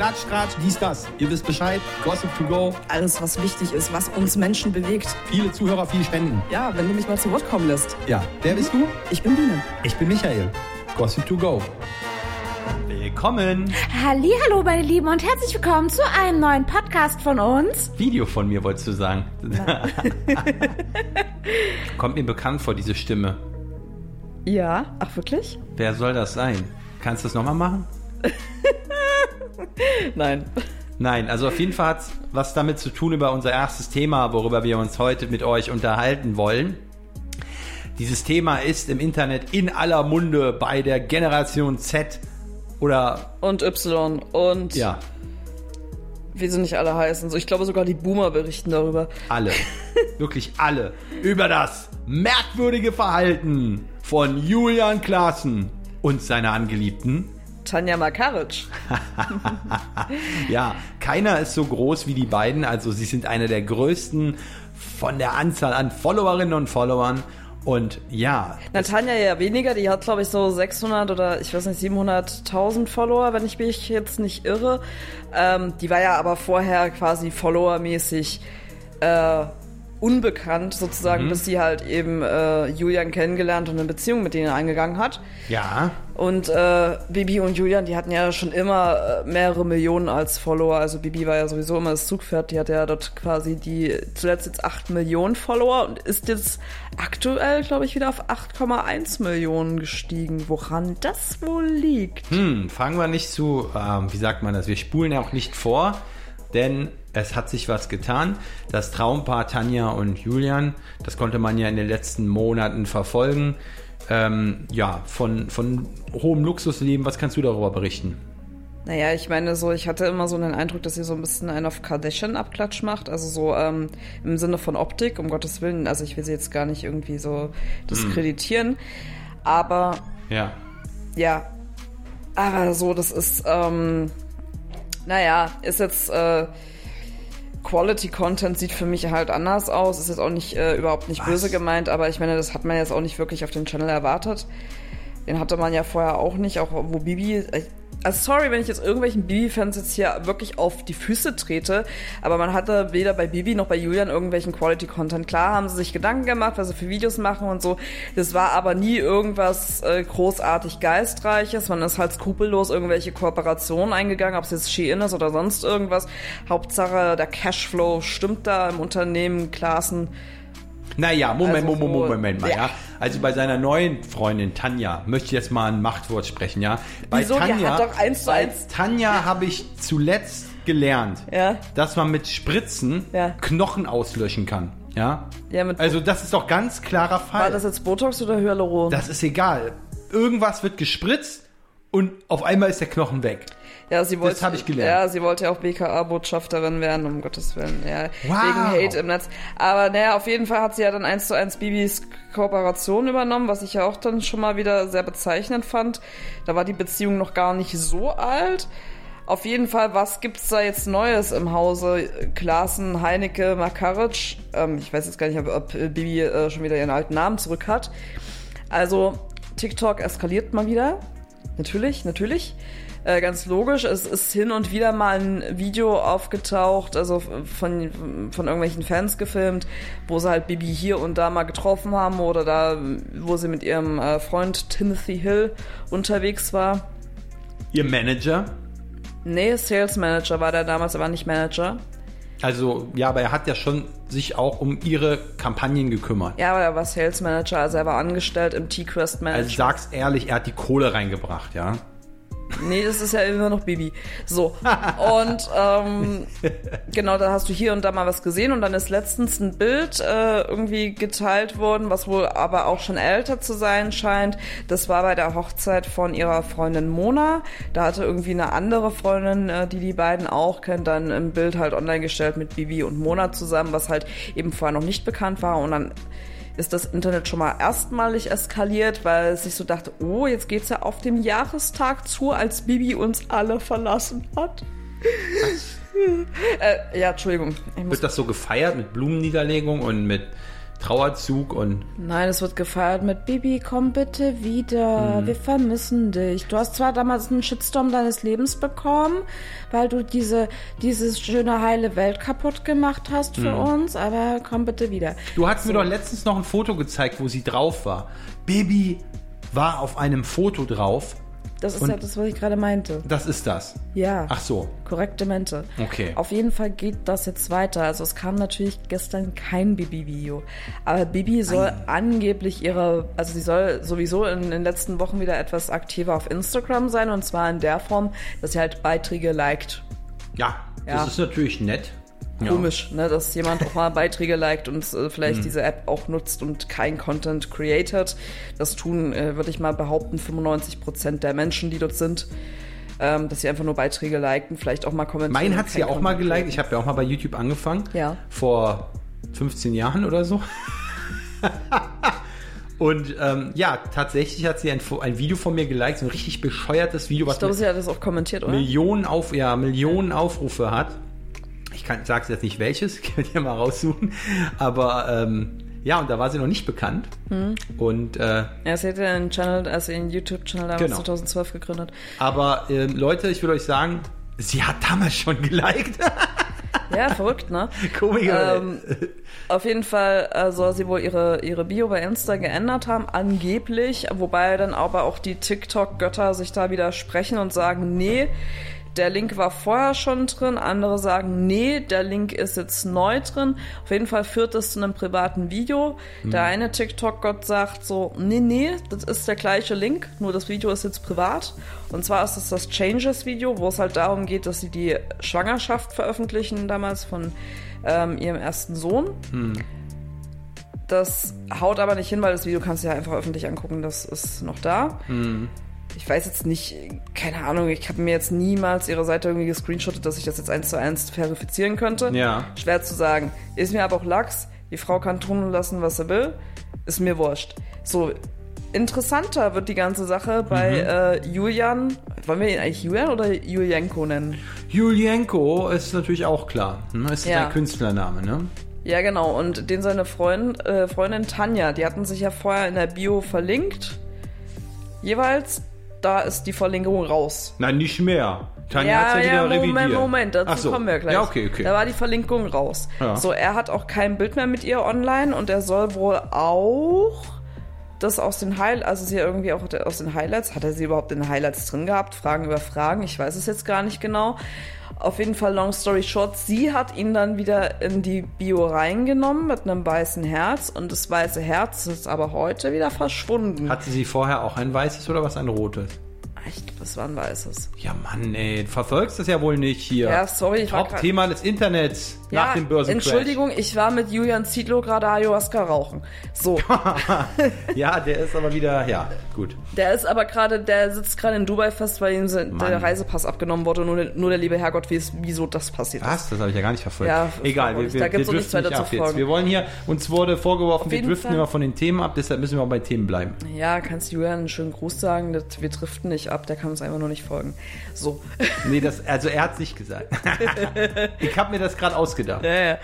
Klatsch, Tratsch, dies, das. Ihr wisst Bescheid. Gossip to go. Alles, was wichtig ist, was uns Menschen bewegt. Viele Zuhörer, viel Spenden. Ja, wenn du mich mal zu Wort kommen lässt. Ja, wer bist du? Ich bin Biene. Ich bin Michael. Gossip to go. Willkommen. Hallo, meine Lieben und herzlich willkommen zu einem neuen Podcast von uns. Video von mir, wolltest du sagen. Kommt mir bekannt vor, diese Stimme. Ja, ach wirklich? Wer soll das sein? Kannst du das nochmal machen? Nein. Nein, also auf jeden Fall hat es was damit zu tun über unser erstes Thema, worüber wir uns heute mit euch unterhalten wollen. Dieses Thema ist im Internet in aller Munde bei der Generation Z oder Und Y und ja, wie sie nicht alle heißen. So, ich glaube sogar die Boomer berichten darüber. alle, wirklich alle, über das merkwürdige Verhalten von Julian Klaassen und seiner Angeliebten Tanja Makaric. Ja, keiner ist so groß wie die beiden. Also sie sind eine der größten von der Anzahl an Followerinnen und Followern. Und ja, Na, Tanja ja weniger, die hat glaube ich so 600 oder ich weiß nicht 700.000 Follower, wenn ich mich jetzt nicht irre. Ähm, die war ja aber vorher quasi followermäßig äh, unbekannt sozusagen, bis sie halt eben äh, Julian kennengelernt und eine Beziehung mit denen eingegangen hat. ja, Und äh, Bibi und Julian, die hatten ja schon immer äh, mehrere Millionen als Follower. Also Bibi war ja sowieso immer das Zugpferd. Die hatte ja dort quasi die zuletzt jetzt 8 Millionen Follower und ist jetzt aktuell, glaube ich, wieder auf 8,1 Millionen gestiegen. Woran das wohl liegt? hm, fangen wir nicht zu, ähm, wie sagt man das, wir spulen ja auch nicht vor, denn es hat sich was getan. Das Traumpaar Tanja und Julian, das konnte man ja in den letzten Monaten verfolgen. Ähm, ja, von, von hohem Luxusleben, was kannst du darüber berichten? Naja, ich meine so, ich hatte immer so den Eindruck, dass sie so ein bisschen einen auf Kardashian-Abklatsch macht. Also so ähm, im Sinne von Optik, um Gottes Willen. Also ich will sie jetzt gar nicht irgendwie so diskreditieren. Aber Ja, Ja, aber so, das ist, ähm, naja, ist jetzt, äh, Quality Content sieht für mich halt anders aus. Ist jetzt auch nicht, äh, überhaupt nicht Was? böse gemeint, aber ich meine, das hat man jetzt auch nicht wirklich auf dem Channel erwartet. Den hatte man ja vorher auch nicht, auch wo Bibi. Also sorry, wenn ich jetzt irgendwelchen Bibi-Fans jetzt hier wirklich auf die Füße trete, aber man hatte weder bei Bibi noch bei Julian irgendwelchen Quality-Content. Klar haben sie sich Gedanken gemacht, was sie für Videos machen und so. Das war aber nie irgendwas äh, großartig Geistreiches. Man ist halt skrupellos irgendwelche Kooperationen eingegangen, ob es jetzt Shein ist oder sonst irgendwas. Hauptsache, der Cashflow stimmt da im Unternehmen, Klassen. Naja, Moment, Also Moment, Moment, Moment mal, ja. Ja. Also bei seiner neuen Freundin Tanja möchte ich jetzt mal ein Machtwort sprechen, ja. Bei Wieso? Die Tanja, hat doch eins zu eins- Tanja habe ich zuletzt gelernt, Ja. dass man mit Spritzen Ja. Knochen auslöschen kann, ja. Ja, Also das ist doch ganz klarer Fall. war das jetzt Botox oder Hyaluron? das ist egal. Irgendwas wird gespritzt und auf einmal ist der Knochen weg. Ja, sie wollte, hab ich gelernt. Ja, sie wollte ja auch BKA-Botschafterin werden, um Gottes Willen. Ja, Wow. wegen Hate im Netz. Aber naja, auf jeden Fall hat sie ja dann eins zu eins Bibis Kooperation übernommen, was ich ja auch dann schon mal wieder sehr bezeichnend fand. Da war die Beziehung noch gar nicht so alt. Auf jeden Fall, was gibt's da jetzt Neues im Hause Klaassen, Heinecke, Makaric? Ähm, ich weiß jetzt gar nicht, ob, ob äh, Bibi äh, schon wieder ihren alten Namen zurück hat. Also, TikTok eskaliert mal wieder. Natürlich, natürlich. Äh, ganz logisch, es ist hin und wieder mal ein Video aufgetaucht, also von, von irgendwelchen Fans gefilmt, wo sie halt Bibi hier und da mal getroffen haben oder da, wo sie mit ihrem äh, Freund Timothy Hill unterwegs war. Ihr Manager, Nee, Sales Manager war der damals, aber nicht Manager. also ja, aber er hat ja schon sich auch um ihre Kampagnen gekümmert. Ja, aber er war Sales Manager, also er war angestellt im T-Quest Manager. Also sag's ehrlich, er hat die Kohle reingebracht, ja. Nee, das ist ja immer noch Bibi. So. Und ähm, genau, da hast du hier und da mal was gesehen und dann ist letztens ein Bild äh, irgendwie geteilt worden, was wohl aber auch schon älter zu sein scheint. Das war bei der Hochzeit von ihrer Freundin Mona. Da hatte irgendwie eine andere Freundin, äh, die die beiden auch kennt, dann ein Bild halt online gestellt mit Bibi und Mona zusammen, was halt eben vorher noch nicht bekannt war und dann ist das Internet schon mal erstmalig eskaliert, weil es sich so dachte, oh, jetzt geht's ja auf dem Jahrestag zu, als Bibi uns alle verlassen hat. äh, ja, Entschuldigung. Wird das so gefeiert mit Blumenniederlegung und mit Trauerzug und Nein, es wird gefeiert mit Bibi, komm bitte Mhm. wieder, wir vermissen dich. Du hast zwar damals einen Shitstorm deines Lebens bekommen, weil du diese, diese schöne heile Welt kaputt gemacht hast für Mhm. uns, aber komm bitte wieder. Du hast mir doch letztens noch ein Foto gezeigt, wo sie drauf war. Baby war auf einem Foto drauf. Das ist Und- ja das, was ich gerade meinte. Das ist das. Ja. Ach so. Korrekte Mente. Okay. Auf jeden Fall geht das jetzt weiter. Also es kam natürlich gestern kein Bibi-Video. Aber Bibi soll angeblich ihre, also sie soll sowieso in den letzten Wochen wieder etwas aktiver auf Instagram sein. Und zwar in der Form, dass sie halt Beiträge liked. Ja, Ja. das ist natürlich nett. Ja. Komisch, ne, dass jemand auch mal Beiträge liked und äh, vielleicht diese App auch nutzt und kein Content created. Das tun, äh, würde ich mal behaupten, 95% der Menschen, die dort sind. Ähm, dass sie einfach nur Beiträge liken, vielleicht auch mal kommentieren. Mein hat sie auch mal geliked. Ich habe ja auch mal bei YouTube angefangen. Ja. Vor 15 Jahren oder so. Und ähm, ja, tatsächlich hat sie ein, ein Video von mir geliked, so ein richtig bescheuertes Video, was Ich glaube, sie hat das auch kommentiert, oder? Millionen, auf, ja, Millionen Aufrufe hat. Kann, sag's jetzt nicht welches, könnt ihr mal raussuchen. Aber ähm, ja, und da war sie noch nicht bekannt. Hm. Und äh, Ja, sie hat ja einen Channel, also einen YouTube-Channel damals Genau. 2012 gegründet. aber ähm, Leute, ich will euch sagen, sie hat damals schon geliked. Ja, verrückt, ne? Komiker. Ähm, auf jeden Fall äh, soll sie wohl ihre, ihre Bio bei Insta geändert haben, angeblich, wobei dann aber auch die TikTok-Götter sich da widersprechen und sagen, nee, der Link war vorher schon drin, andere sagen, nee, der Link ist jetzt neu drin. Auf jeden Fall führt es zu einem privaten Video. Der eine TikTok-Gott sagt so, nee, nee, das ist der gleiche Link, nur das Video ist jetzt privat. Und zwar ist es das Changes-Video, wo es halt darum geht, dass sie die Schwangerschaft veröffentlichen damals von ähm, ihrem ersten Sohn. Das haut aber nicht hin, weil das Video kannst du ja einfach öffentlich angucken, das ist noch da. Ich weiß jetzt nicht, keine Ahnung, ich habe mir jetzt niemals ihre Seite irgendwie gescreenshottet, dass ich das jetzt eins zu eins verifizieren könnte. Ja. Schwer zu sagen. Ist mir aber auch Lachs. Die Frau kann tun und lassen, was sie will. Ist mir wurscht. So, interessanter wird die ganze Sache bei äh, Julian. Wollen wir ihn eigentlich Julian oder Julienko nennen? Julienko ist natürlich auch klar. Ne? Ist Ja. ein Künstlername, ne? Ja, genau. Und den seine Freund, äh, Freundin Tanja, die hatten sich ja vorher in der Bio verlinkt. Jeweils, da ist die Verlinkung raus. Nein, nicht mehr. Tanja ja, hat's ja, ja, wieder Moment, revidiert. Moment, dazu so. kommen wir gleich. Ja, okay, okay. Da war die Verlinkung raus. Ja. So, er hat auch kein Bild mehr mit ihr online und er soll wohl auch das aus den Highlights, also sie irgendwie auch aus den Highlights, hat er sie überhaupt in den Highlights drin gehabt? Fragen über Fragen, ich weiß es jetzt gar nicht genau. Auf jeden Fall, long story short, sie hat ihn dann wieder in die Bio reingenommen mit einem weißen Herz und das weiße Herz ist aber heute wieder verschwunden. Hatte sie vorher auch ein weißes oder was ein rotes? ich glaube, es war ein weißes. Ja, Mann, ey, du verfolgst das ja wohl nicht hier. Ja, sorry, ich war grad- Top-Thema des Internets nach dem Börsencrash. Entschuldigung, ich war mit Julian Zietlow gerade Ayahuasca rauchen. So, Ja, der ist aber wieder, ja, gut. der ist aber gerade, der sitzt gerade in Dubai fest, weil ihm se- der Reisepass abgenommen wurde. Nur, der- nur der liebe Herrgott weiß, wieso das passiert ist. Was? Das habe ich ja gar nicht verfolgt. Ja, Egal, wir, wir, Da gibt's noch nichts nicht weiter ab zu jetzt. folgen. Wir wollen hier, uns wurde vorgeworfen, wir driften Fall. immer von den Themen ab, deshalb müssen wir auch bei Themen bleiben. Ja, kannst Julian einen schönen Gruß sagen, wir driften nicht ab, der kann uns einfach nur nicht folgen. So. Nee, das, also er hat es nicht gesagt. ich habe mir das gerade ausgedacht. Ja, ja.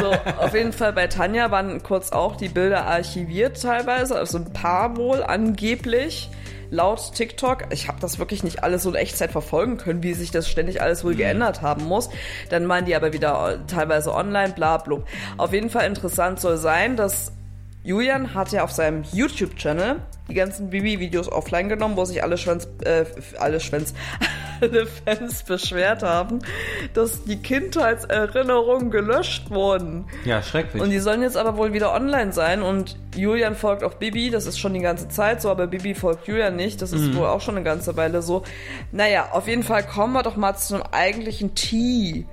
So, auf jeden Fall bei Tanja waren kurz auch die Bilder archiviert teilweise, also ein paar wohl angeblich. Laut TikTok, ich habe das wirklich nicht alles so in Echtzeit verfolgen können, wie sich das ständig alles wohl geändert haben muss. Dann waren die aber wieder teilweise online, bla blub. Auf jeden Fall interessant soll sein, dass Julian hat ja auf seinem YouTube-Channel die ganzen Bibi-Videos offline genommen, wo sich alle Schwänz, äh, alle Schwänz, alle Fans beschwert haben, dass die Kindheitserinnerungen gelöscht wurden. Ja, schrecklich. Und die sollen jetzt aber wohl wieder online sein und Julian folgt auf Bibi, das ist schon die ganze Zeit so, aber Bibi folgt Julian nicht, das ist wohl auch schon eine ganze Weile so. Naja, auf jeden Fall kommen wir doch mal zum eigentlichen Tee.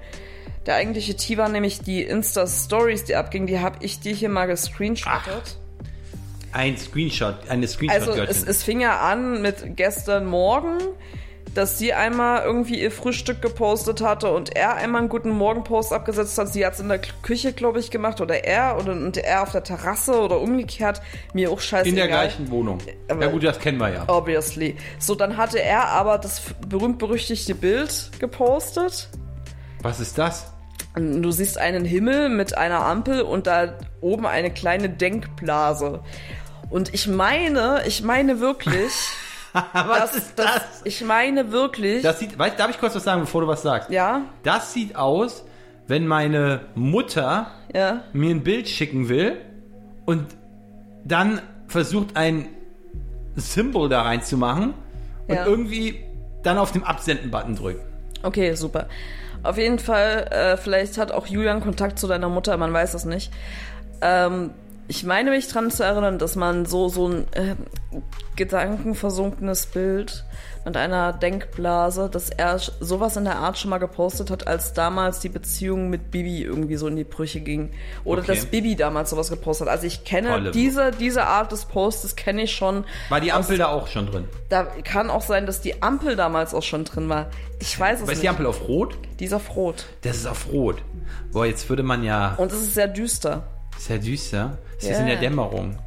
Der eigentliche Tee war nämlich die Insta-Stories, die abgingen, die habe ich dir hier mal gescreenshottet. Ein Screenshot, eine Also Screenshot-Göttin. es, es fing ja an mit gestern Morgen, dass sie einmal irgendwie ihr Frühstück gepostet hatte und er einmal einen guten Morgen-Post abgesetzt hat. Sie hat es in der Küche, glaube ich, gemacht oder er oder und er auf der Terrasse oder umgekehrt. Mir auch scheißegal. in der gleichen Wohnung. Aber- ja gut, das kennen wir ja. Obviously. So, dann hatte er aber das berühmt-berüchtigte Bild gepostet. Was ist das? Du siehst einen Himmel mit einer Ampel und da oben eine kleine Denkblase. Und ich meine, ich meine wirklich, Was dass, ist dass- das? ich meine wirklich, Das sieht, weißt, darf ich kurz was sagen, bevor du was sagst? ja, Das sieht aus, wenn meine Mutter ja, mir ein Bild schicken will und dann versucht ein Symbol da reinzumachen und Ja. irgendwie dann auf dem Absenden-Button drückt. okay, super. Auf jeden Fall, äh, vielleicht hat auch Julian Kontakt zu deiner Mutter, man weiß es nicht. Ähm, ich meine mich dran zu erinnern, dass man so, so ein äh, gedankenversunkenes Bild mit einer Denkblase, dass er sowas in der Art schon mal gepostet hat, als damals die Beziehung mit Bibi irgendwie so in die Brüche ging. Oder Okay. dass Bibi damals sowas gepostet hat. Also ich kenne Tolle. diese, diese Art des Postes kenne ich schon. War die Ampel da auch schon drin? Da kann auch sein, dass die Ampel damals auch schon drin war. Ich weiß es Aber ist nicht. die Ampel auf Rot? Die ist auf Rot. Das ist auf Rot. Boah, jetzt würde man ja. Und es ist sehr düster. Sehr düster. Es ist Ja. in der Dämmerung.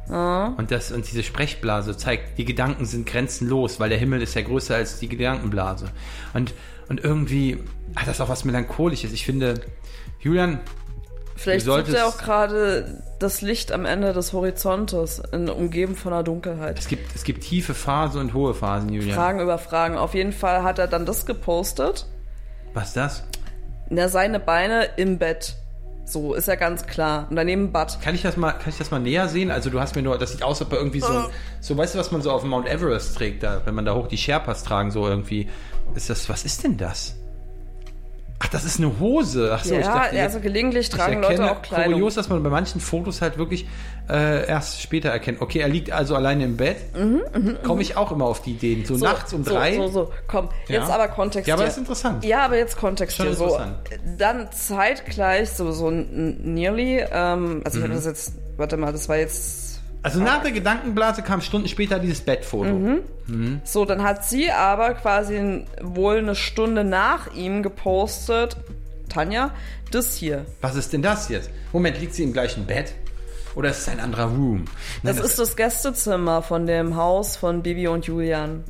Und, das, und diese Sprechblase zeigt, die Gedanken sind grenzenlos, weil der Himmel ist ja größer als die Gedankenblase. Und, und irgendwie hat das auch was Melancholisches. Ich finde, Julian, Vielleicht Du sieht solltest- er auch gerade das Licht am Ende des Horizontes, in, umgeben von der Dunkelheit. es gibt, es gibt tiefe Phasen und hohe Phasen, Julian. Fragen über Fragen. Auf jeden Fall hat er dann das gepostet. Was ist das? Na, seine Beine im Bett. So, ist ja ganz klar. Und daneben Bad. Kann ich das mal, kann ich das mal näher sehen? Also du hast mir nur, das sieht aus, als ob er irgendwie so, Oh. so, weißt du, was man so auf dem Mount Everest trägt, da, wenn man da hoch die Sherpas tragen, so irgendwie. Ist das, was ist denn das? Ach, das ist eine Hose. Ach so, ja, ich dachte, also gelegentlich ich tragen Leute auch Kleidung. Kurios, dass man bei manchen Fotos halt wirklich äh, erst später erkennt. Okay, er liegt also alleine im Bett. Komme ich auch immer auf die Ideen. So, Mhm, So, nachts um so, drei. So, so, komm. Ja. Jetzt aber Kontext Ja, aber das ist interessant. Ja, aber jetzt Kontext Schon. So, dann zeitgleich so, so Nearly, ähm, also ich Mhm. habe das jetzt, warte mal, das war jetzt Also nach der Gedankenblase kam Stunden später dieses Bettfoto. Mhm. So, dann hat sie aber quasi wohl eine Stunde nach ihm gepostet, Tanja, das hier. Was ist denn das jetzt? Moment, liegt sie im gleichen Bett? Oder ist es ein anderer Room? Nein, Das ist das Gästezimmer von dem Haus von Bibi und Julian.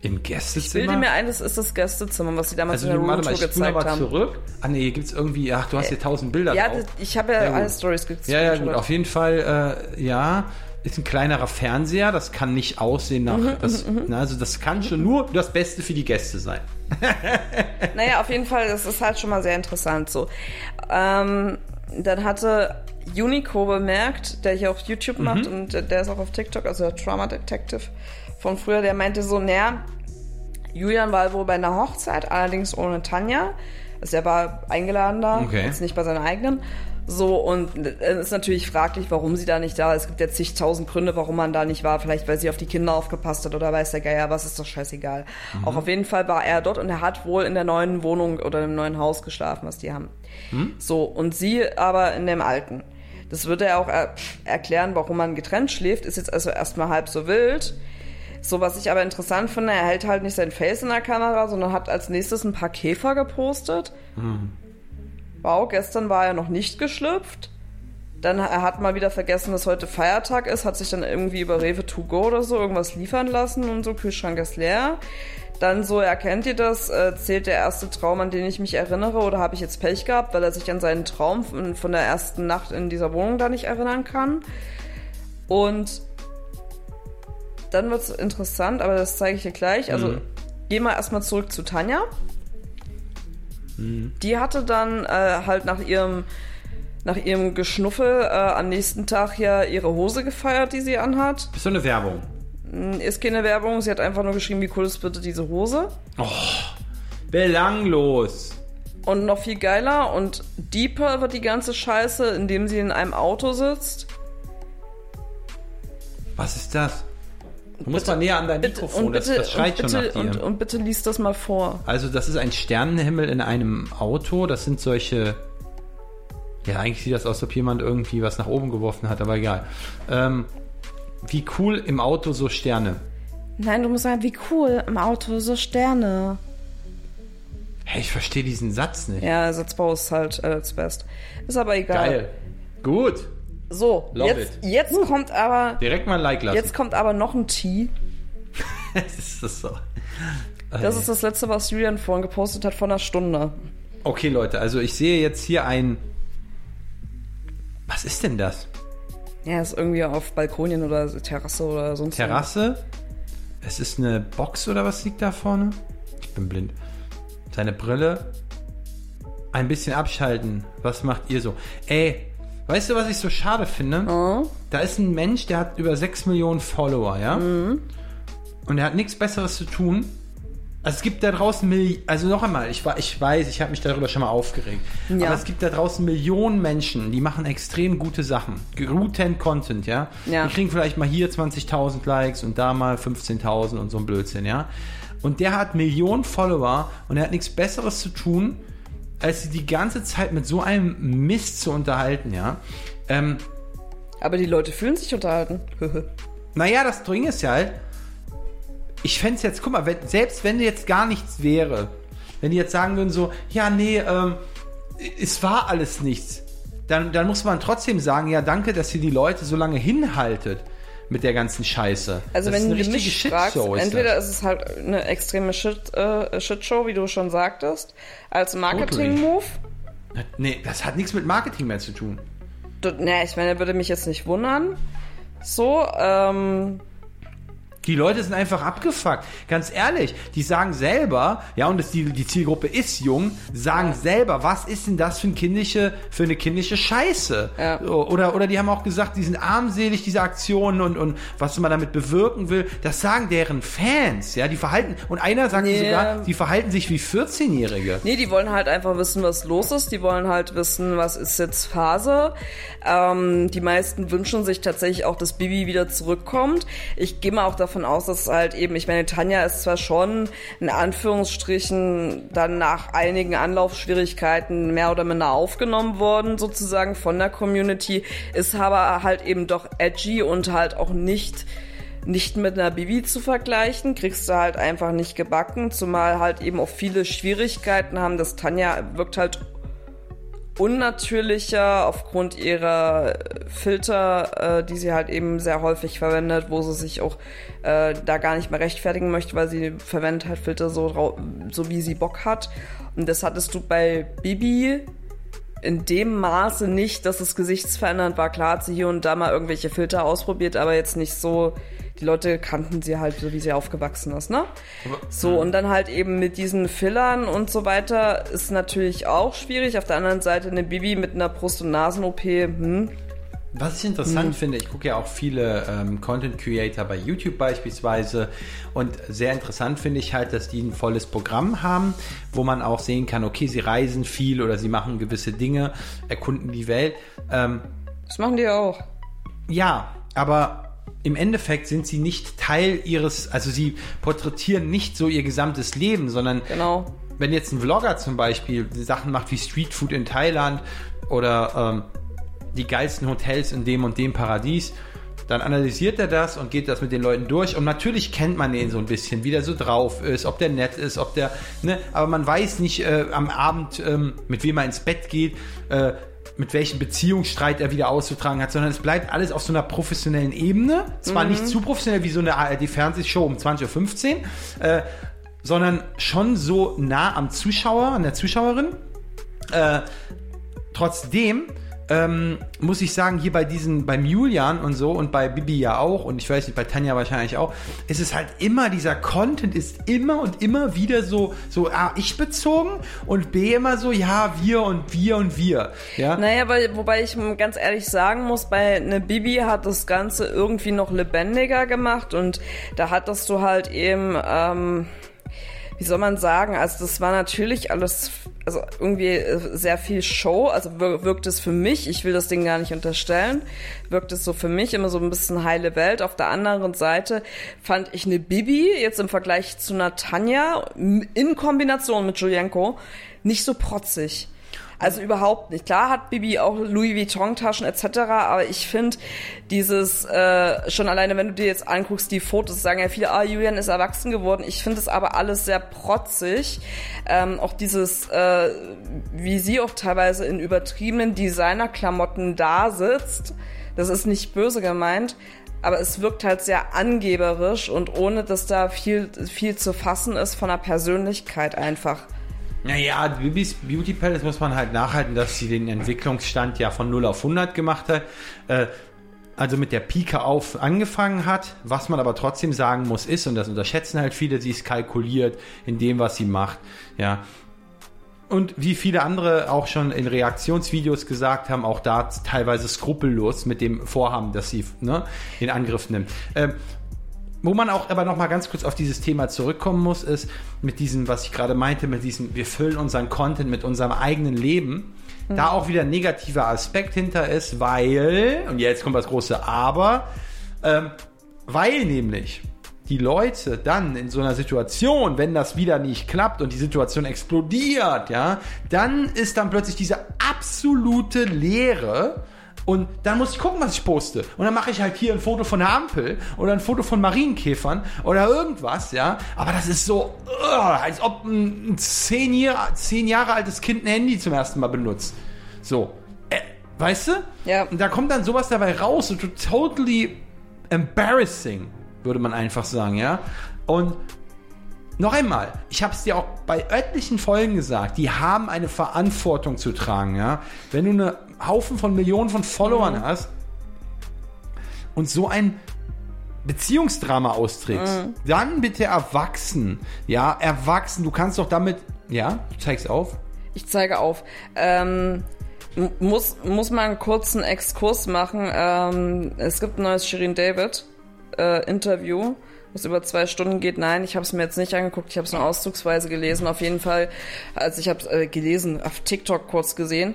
Im Ich Gästezimmer. bilde mir ein, das ist das Gästezimmer, was sie damals also in der ich spule gezeigt mal haben. zurück. Ah nee, hier gibt's irgendwie, ach, du hast hier tausend Bilder Ja, drauf. ich habe ja, Ja, gut. alle Stories gezeigt. Ja, ja, gut. Auf jeden Fall, äh, ja, ist ein kleinerer Fernseher. Das kann nicht aussehen nach. Mhm, das, na, also, das kann schon nur das Beste für die Gäste sein. Naja, auf jeden Fall, das ist halt schon mal sehr interessant so. Ähm, dann hatte Unico bemerkt, der hier auf YouTube macht und der der ist auch auf TikTok, also der Trauma Detective von früher, der meinte so, naja, Julian war wohl bei einer Hochzeit, allerdings ohne Tanja. Also er war eingeladen da, Okay. jetzt nicht bei seiner eigenen. So, und es ist natürlich fraglich, warum sie da nicht da ist. Es gibt ja zigtausend Gründe, warum man da nicht war. Vielleicht, weil sie auf die Kinder aufgepasst hat oder weiß der Geier, was ist doch scheißegal. Auch auf jeden Fall war er dort und er hat wohl in der neuen Wohnung oder im neuen Haus geschlafen, was die haben. So, und sie aber in dem alten. Das würde er auch er erklären, warum man getrennt schläft, ist jetzt also erstmal halb so wild. So, was ich aber interessant finde, er hält halt nicht sein Face in der Kamera, sondern hat als nächstes ein paar Käfer gepostet. Wow, gestern war er noch nicht geschlüpft. Dann er hat mal wieder vergessen, dass heute Feiertag ist, hat sich dann irgendwie über Rewe to go oder so irgendwas liefern lassen und so, Kühlschrank ist leer. Dann so, erkennt ihr das? Äh, zählt der erste Traum, an den ich mich erinnere, oder habe ich jetzt Pech gehabt, weil er sich an seinen Traum von, von der ersten Nacht in dieser Wohnung da nicht erinnern kann? Und dann wird's interessant, aber das zeige ich dir gleich. Also, geh mal erstmal zurück zu Tanja. Die hatte dann äh, halt nach ihrem nach ihrem Geschnuffel äh, am nächsten Tag ja ihre Hose gefeiert, die sie anhat. Ist so eine Werbung. Ist keine Werbung, sie hat einfach nur geschrieben, wie cool ist bitte diese Hose. Belanglos. Und noch viel geiler und deeper wird die ganze Scheiße, indem sie in einem Auto sitzt. Was ist das? Du musst mal näher an dein Mikrofon, das, das schreit und schon bitte, nach dir. und, und bitte liest das mal vor. Also das ist ein Sternenhimmel in einem Auto. Das sind solche. Ja, eigentlich sieht das aus, als ob jemand irgendwie was nach oben geworfen hat, aber egal. Ähm, wie cool im Auto so Sterne. Nein, du musst sagen, wie cool im Auto so Sterne. Hey, ich verstehe diesen Satz nicht. Ja, Satzbau ist halt äh, das Best. Ist aber egal. Geil. Gut. So, Love jetzt, it. jetzt kommt aber Direkt mal ein Like lassen. jetzt kommt aber noch ein Tee. ist das so. Das ist das letzte, was Julian vorhin gepostet hat vor einer Stunde. Okay, Leute, also ich sehe jetzt hier ein. Was ist denn das? Ja, ist irgendwie auf Balkonien oder Terrasse oder sonst Terrasse? Es ist eine Box oder was liegt da vorne? Ich bin blind. Seine Brille. Ein bisschen abschalten. Was macht ihr so? Ey, weißt du, was ich so schade finde? Oh. Da ist ein Mensch, der hat über 6 Millionen Follower, ja? Und er hat nichts Besseres zu tun. Also es gibt da draußen, Milli also noch einmal, ich, war, ich weiß, ich habe mich darüber schon mal aufgeregt. Ja. Aber es gibt da draußen Millionen Menschen, die machen extrem gute Sachen. Guten Content, ja? Ja. Die kriegen vielleicht mal hier 20.000 Likes und da mal 15.000 und so ein Blödsinn, ja? Und der hat Millionen Follower und er hat nichts Besseres zu tun, als sie die ganze Zeit mit so einem Mist zu unterhalten, ja? Ähm, Aber die Leute fühlen sich unterhalten. naja, das Ding ist ja halt, ich fände es jetzt, guck mal, wenn, selbst wenn jetzt gar nichts wäre, wenn die jetzt sagen würden so, ja, nee, ähm, es war alles nichts, dann, dann muss man trotzdem sagen, ja, danke, dass ihr die Leute so lange hinhaltet mit der ganzen Scheiße. Also das wenn ist du eine mich fragst, ist entweder das. ist es halt eine extreme Shit, äh, Shitshow, wie du schon sagtest, als Marketing-Move. Nee, das hat nichts mit Marketing mehr zu tun. Du- Ne, ich meine, würde mich jetzt nicht wundern. So, ähm, Die Leute sind einfach abgefuckt. Ganz ehrlich, die sagen selber, ja, und das, die, die Zielgruppe ist jung, sagen selber, was ist denn das für, ein kindische, für eine kindische Scheiße? Ja. Oder, oder die haben auch gesagt, die sind armselig, diese Aktionen und, und was man damit bewirken will. Das sagen deren Fans, ja, die verhalten, und einer sagt Nee. sogar, die verhalten sich wie 14-Jährige. nee, die wollen halt einfach wissen, was los ist. Die wollen halt wissen, was ist jetzt Phase. Ähm, die meisten wünschen sich tatsächlich auch, dass Bibi wieder zurückkommt. Ich gehe mal auch davon aus, dass halt eben, ich meine, Tanja ist zwar schon in Anführungsstrichen dann nach einigen Anlaufschwierigkeiten mehr oder minder aufgenommen worden, sozusagen von der Community, ist aber halt eben doch edgy und halt auch nicht nicht mit einer Bibi zu vergleichen, kriegst du halt einfach nicht gebacken, zumal halt eben auch viele Schwierigkeiten haben. Das Tanja wirkt halt unnatürlicher aufgrund ihrer Filter, äh, die sie halt eben sehr häufig verwendet, wo sie sich auch äh, da gar nicht mehr rechtfertigen möchte, weil sie verwendet halt Filter so, so wie sie Bock hat. Und das hattest du bei Bibi in dem Maße nicht, dass es gesichtsverändernd war. Klar hat sie hier und da mal irgendwelche Filter ausprobiert, aber jetzt nicht so. Die Leute kannten sie halt so, wie sie aufgewachsen ist, ne? So, und dann halt eben mit diesen Fillern und so weiter ist natürlich auch schwierig. Auf der anderen Seite eine Bibi mit einer Brust- und Nasen-OP, hm, Was ich interessant finde, ich gucke ja auch viele ähm, Content Creator bei YouTube beispielsweise und sehr interessant finde ich halt, dass die ein volles Programm haben, wo man auch sehen kann, okay, sie reisen viel oder sie machen gewisse Dinge, erkunden die Welt. Ähm, das machen die auch. ja, aber im Endeffekt sind sie nicht Teil ihres, also sie porträtieren nicht so ihr gesamtes Leben, sondern Genau. wenn jetzt ein Vlogger zum Beispiel Sachen macht wie Streetfood in Thailand oder ähm, die geilsten Hotels in dem und dem Paradies, dann analysiert er das und geht das mit den Leuten durch. Und natürlich kennt man den so ein bisschen, wie der so drauf ist, ob der nett ist, ob der, ne, aber man weiß nicht äh, am Abend, ähm, mit wem er ins Bett geht, äh, mit welchem Beziehungsstreit er wieder auszutragen hat, sondern es bleibt alles auf so einer professionellen Ebene. Zwar nicht zu professionell wie so eine ARD-Fernsehshow um 20.15 Uhr, äh, sondern schon so nah am Zuschauer, an der Zuschauerin. Äh, trotzdem ähm, muss ich sagen, hier bei diesen, beim Julian und so und bei Bibi ja auch und ich weiß nicht, bei Tanja wahrscheinlich auch, ist es halt immer, dieser Content ist immer und immer wieder so, so A, ich bezogen und B immer so, ja, wir und wir und wir. Ja, Naja, weil, wobei ich ganz ehrlich sagen muss, bei ne Bibi hat das Ganze irgendwie noch lebendiger gemacht und da hattest du halt eben, ähm, wie soll man sagen, also das war natürlich alles, also irgendwie äh, sehr viel Show, also wir- wirkt es für mich, ich will das Ding gar nicht unterstellen, wirkt es so für mich immer so ein bisschen heile Welt. Auf der anderen Seite fand ich eine Bibi jetzt im Vergleich zu einer Tanja m- in Kombination mit Julienko nicht so protzig. Also überhaupt nicht. Klar hat Bibi auch Louis Vuitton-Taschen etc., aber ich finde dieses, äh, schon alleine, wenn du dir jetzt anguckst, die Fotos, sagen ja viele, ah, Julian ist erwachsen geworden. Ich finde es aber alles sehr protzig. Ähm, auch dieses, äh, wie sie auch teilweise in übertriebenen Designerklamotten da sitzt, das ist nicht böse gemeint, aber es wirkt halt sehr angeberisch und ohne, dass da viel, viel zu fassen ist von der Persönlichkeit einfach. Naja, Bibis Beauty Palace muss man halt nachhalten, dass sie den Entwicklungsstand ja von 0 auf 100 gemacht hat. Äh, also mit der Pike auf angefangen hat. Was man aber trotzdem sagen muss ist, und das unterschätzen halt viele, sie ist kalkuliert in dem, was sie macht. Ja. Und wie viele andere auch schon in Reaktionsvideos gesagt haben, auch da teilweise skrupellos mit dem Vorhaben, dass sie ne, in Angriff nimmt. Ähm, wo man auch aber noch mal ganz kurz auf dieses Thema zurückkommen muss, ist mit diesem, was ich gerade meinte, mit diesem, wir füllen unseren Content mit unserem eigenen Leben. Da auch wieder ein negativer Aspekt hinter ist, weil, und jetzt kommt das große Aber, ähm, weil nämlich die Leute dann in so einer Situation, wenn das wieder nicht klappt und die Situation explodiert, ja, dann ist dann plötzlich diese absolute Leere und dann muss ich gucken, was ich poste. Und dann mache ich halt hier ein Foto von der Ampel oder ein Foto von Marienkäfern oder irgendwas, ja. Aber das ist so, als ob ein zehn, Jahr, zehn Jahre altes Kind ein Handy zum ersten Mal benutzt. So. Äh, weißt du? Ja. Und da kommt dann sowas dabei raus und totally embarrassing, würde man einfach sagen, ja. Und noch einmal, ich habe es dir auch bei etlichen Folgen gesagt, die haben eine Verantwortung zu tragen, ja. Wenn du einen Haufen von Millionen von Followern hast und so ein Beziehungsdrama austrägst, dann bitte erwachsen, ja, erwachsen. Du kannst doch damit, ja, du zeigst auf. Ich zeige auf. Ähm, muss, muss mal einen kurzen Exkurs machen. Ähm, es gibt ein neues Shirin David äh, Interview, was über zwei Stunden geht. Nein, ich habe es mir jetzt nicht angeguckt. Ich habe es nur auszugsweise gelesen. Auf jeden Fall, also ich habe es äh, gelesen, auf TikTok kurz gesehen.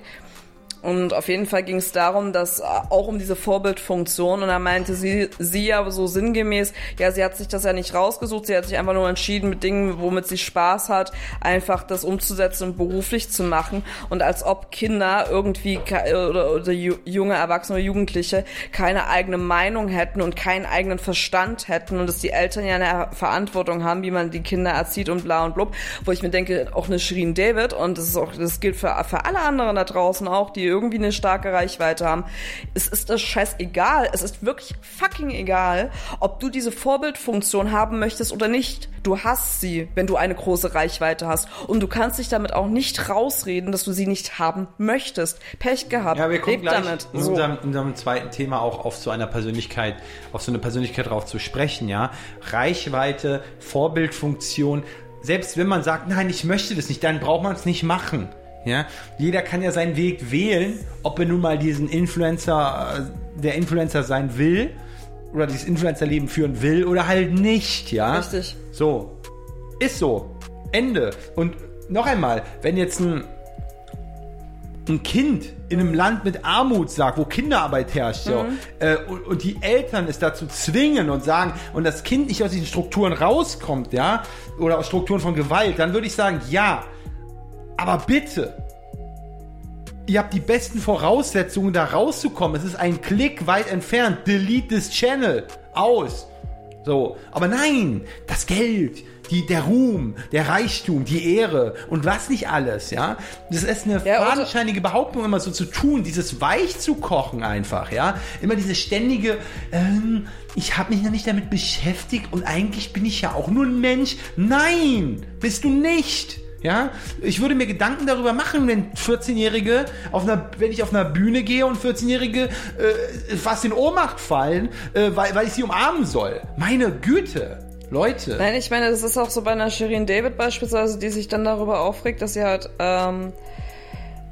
Und auf jeden Fall ging es darum, dass äh, auch um diese Vorbildfunktion. Und da meinte sie, sie aber so sinngemäß, ja, sie hat sich das ja nicht rausgesucht, sie hat sich einfach nur entschieden, mit Dingen, womit sie Spaß hat, einfach das umzusetzen und beruflich zu machen. Und als ob Kinder irgendwie oder, oder ju- junge Erwachsene oder Jugendliche keine eigene Meinung hätten und keinen eigenen Verstand hätten und dass die Eltern ja eine Verantwortung haben, wie man die Kinder erzieht und bla und blub, wo ich mir denke, auch eine Shirin David und das ist auch, das gilt für, für alle anderen da draußen auch, die irgendwie eine starke Reichweite haben. Es ist das scheißegal. Es ist wirklich fucking egal, ob du diese Vorbildfunktion haben möchtest oder nicht. Du hast sie, wenn du eine große Reichweite hast. Und du kannst dich damit auch nicht rausreden, dass du sie nicht haben möchtest. Pech gehabt. Ja, wir kommen Leb gleich damit. in So. unserem, in unserem zweiten Thema auch auf so einer Persönlichkeit, auf so eine Persönlichkeit drauf zu sprechen, ja. Reichweite, Vorbildfunktion. Selbst wenn man sagt, nein, ich möchte das nicht, dann braucht man es nicht machen. Ja, jeder kann ja seinen Weg wählen, ob er nun mal diesen Influencer, äh, der Influencer sein will oder dieses Influencer-Leben führen will oder halt nicht, ja. Richtig. So. Ist so. Ende. Und noch einmal, wenn jetzt ein, ein Kind in einem Land mit Armut sagt, wo Kinderarbeit herrscht, so, äh, und, und die Eltern es dazu zwingen und sagen, und das Kind nicht aus diesen Strukturen rauskommt, ja, oder aus Strukturen von Gewalt, dann würde ich sagen, ja, aber bitte, ihr habt die besten Voraussetzungen, da rauszukommen. Es ist ein Klick weit entfernt. Delete this channel. Aus. So. Aber nein, das Geld, die, der Ruhm, der Reichtum, die Ehre und was nicht alles, ja. Das ist eine Ja, fadenscheinige Behauptung, immer so zu tun, dieses weich zu kochen einfach, ja. Immer diese ständige, ähm, ich habe mich noch nicht damit beschäftigt und eigentlich bin ich ja auch nur ein Mensch. Nein, bist du nicht. Ja, ich würde mir Gedanken darüber machen, wenn 14-Jährige auf einer, wenn ich auf einer Bühne gehe und 14-Jährige äh, fast in Ohnmacht fallen, äh, weil, weil ich sie umarmen soll. Meine Güte, Leute. Nein, ich meine, das ist auch so bei einer Shirin David beispielsweise, die sich dann darüber aufregt, dass sie halt ähm,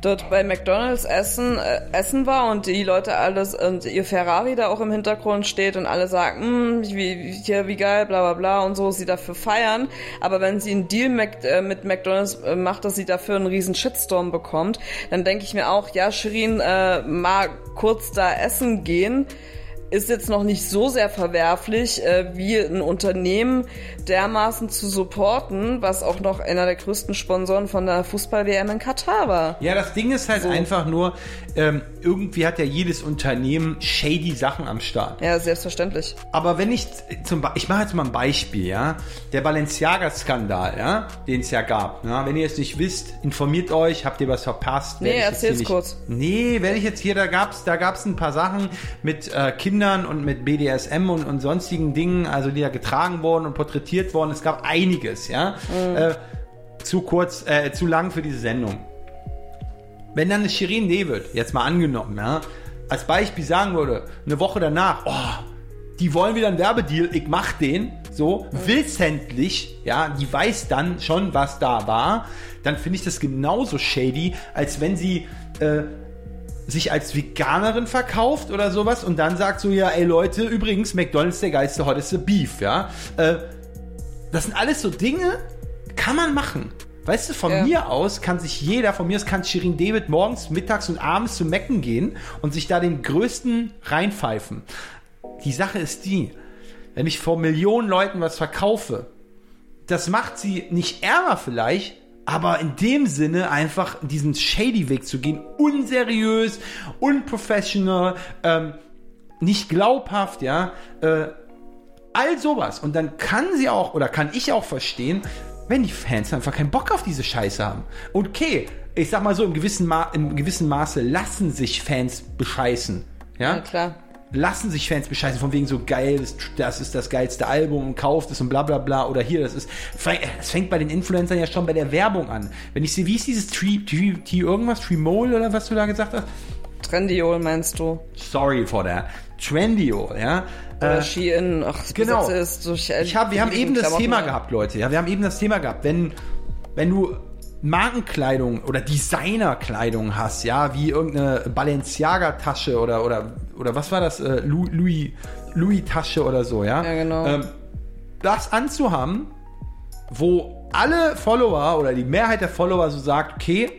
dort bei McDonalds essen, äh, essen war und die Leute alles und ihr Ferrari da auch im Hintergrund steht und alle sagen, "Mm, wie, wie, hier, wie geil, bla bla bla und so, sie dafür feiern. Aber wenn sie einen Deal Mac, äh, mit McDonalds äh, macht, dass sie dafür einen riesen Shitstorm bekommt, dann denke ich mir auch, ja, Shirin, äh, mal kurz da essen gehen ist jetzt noch nicht so sehr verwerflich, äh, wie ein Unternehmen dermaßen zu supporten, was auch noch einer der größten Sponsoren von der Fußball-WM in Katar war. Ja, das Ding ist halt einfach nur, ähm, irgendwie hat ja jedes Unternehmen shady Sachen am Start. Ja, selbstverständlich. Aber wenn ich zum Be ich mache jetzt mal ein Beispiel, ja, der Balenciaga-Skandal, ja, den es ja gab. Ja? Wenn ihr es nicht wisst, informiert euch, habt ihr was verpasst? Nee, erzähl's nicht- kurz. Nee, werde ich jetzt hier, da gab's, da gab's ein paar Sachen mit äh, Kindern und mit BDSM und, und sonstigen Dingen, also die da getragen wurden und porträtiert wurden. Es gab einiges, ja. Mhm. Äh, zu kurz, äh, zu lang für diese Sendung. Wenn dann eine Shirin David, jetzt mal angenommen, ja, als Beispiel sagen würde, eine Woche danach, oh, die wollen wieder einen Werbedeal, ich mach den, so, wissentlich, ja, die weiß dann schon, was da war, dann finde ich das genauso shady, als wenn sie äh, sich als Veganerin verkauft oder sowas und dann sagt so, ja, ey Leute, übrigens, McDonalds der geilste, hotteste Beef, ja. Äh, das sind alles so Dinge, kann man machen. Weißt du, von Ja. mir aus kann sich jeder, von mir aus kann Shirin David morgens, mittags und abends zu Mecken gehen und sich da den größten reinpfeifen. Die Sache ist die, wenn ich vor Millionen Leuten was verkaufe, das macht sie nicht ärmer vielleicht, aber in dem Sinne einfach diesen shady Weg zu gehen, unseriös, unprofessional, ähm, nicht glaubhaft, ja, äh, all sowas. Und dann kann sie auch, oder kann ich auch verstehen, wenn die Fans einfach keinen Bock auf diese Scheiße haben. Okay, ich sag mal so, im gewissen, Ma im gewissen Maße lassen sich Fans bescheißen. Ja, Ja, klar. lassen sich Fans bescheißen, von wegen so geil, das, das ist das geilste Album und kauft es und bla bla bla. Oder hier, das ist. Es fängt bei den Influencern ja schon bei der Werbung an. Wenn ich sehe, wie ist dieses Tree, Tree, Tree irgendwas, Tremol oder was du da gesagt hast? Trendiol meinst du? Sorry for that. Trendio, ja. Oder Äh, Shein, ach, das genau. Ist durch ich hab, wir haben eben das Klamotten, Thema gehabt, Leute. Ja, wir haben eben das Thema gehabt. Wenn, wenn du Markenkleidung oder Designerkleidung hast, ja, wie irgendeine Balenciaga-Tasche oder, oder, oder was war das? Äh, Louis, Louis, Louis-Tasche oder so, ja. Ja, genau. Ähm, das anzuhaben, wo alle Follower oder die Mehrheit der Follower so sagt, okay,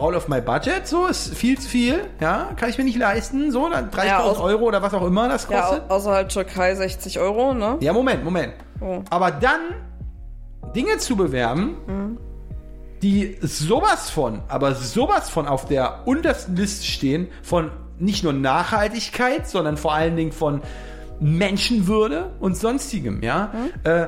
all of my budget, so ist viel zu viel, ja, kann ich mir nicht leisten, so, dann 30.000 Ja, Euro oder was auch immer das Ja, kostet. au- außer halt Türkei 60 Euro, ne? Ja, Moment, Moment. Oh. Aber dann Dinge zu bewerben, Mhm. die sowas von, aber sowas von auf der untersten Liste stehen, von nicht nur Nachhaltigkeit, sondern vor allen Dingen von Menschenwürde und sonstigem, ja. Mhm. Äh,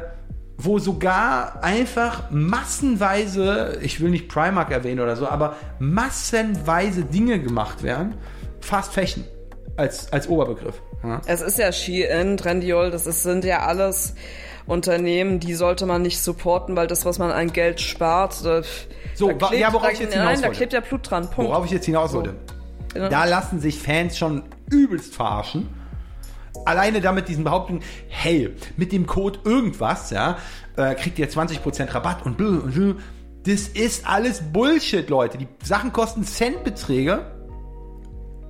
wo sogar einfach massenweise, ich will nicht Primark erwähnen oder so, aber massenweise Dinge gemacht werden, fast Fashion als, als Oberbegriff. Ja. Es ist ja Shein, Trendiol, das ist, sind ja alles Unternehmen, die sollte man nicht supporten, weil das, was man an Geld spart, da, So, da wa- ja, worauf da, ich jetzt nein, hinaus da wollte. klebt ja Blut dran. Punkt. Worauf ich jetzt hinaus wollte. Ja. Da lassen sich Fans schon übelst verarschen. Alleine damit diesen Behauptungen, hey, mit dem Code irgendwas, ja, äh, kriegt ihr 20% Rabatt und blö und blö. Das ist alles Bullshit, Leute. Die Sachen kosten Centbeträge.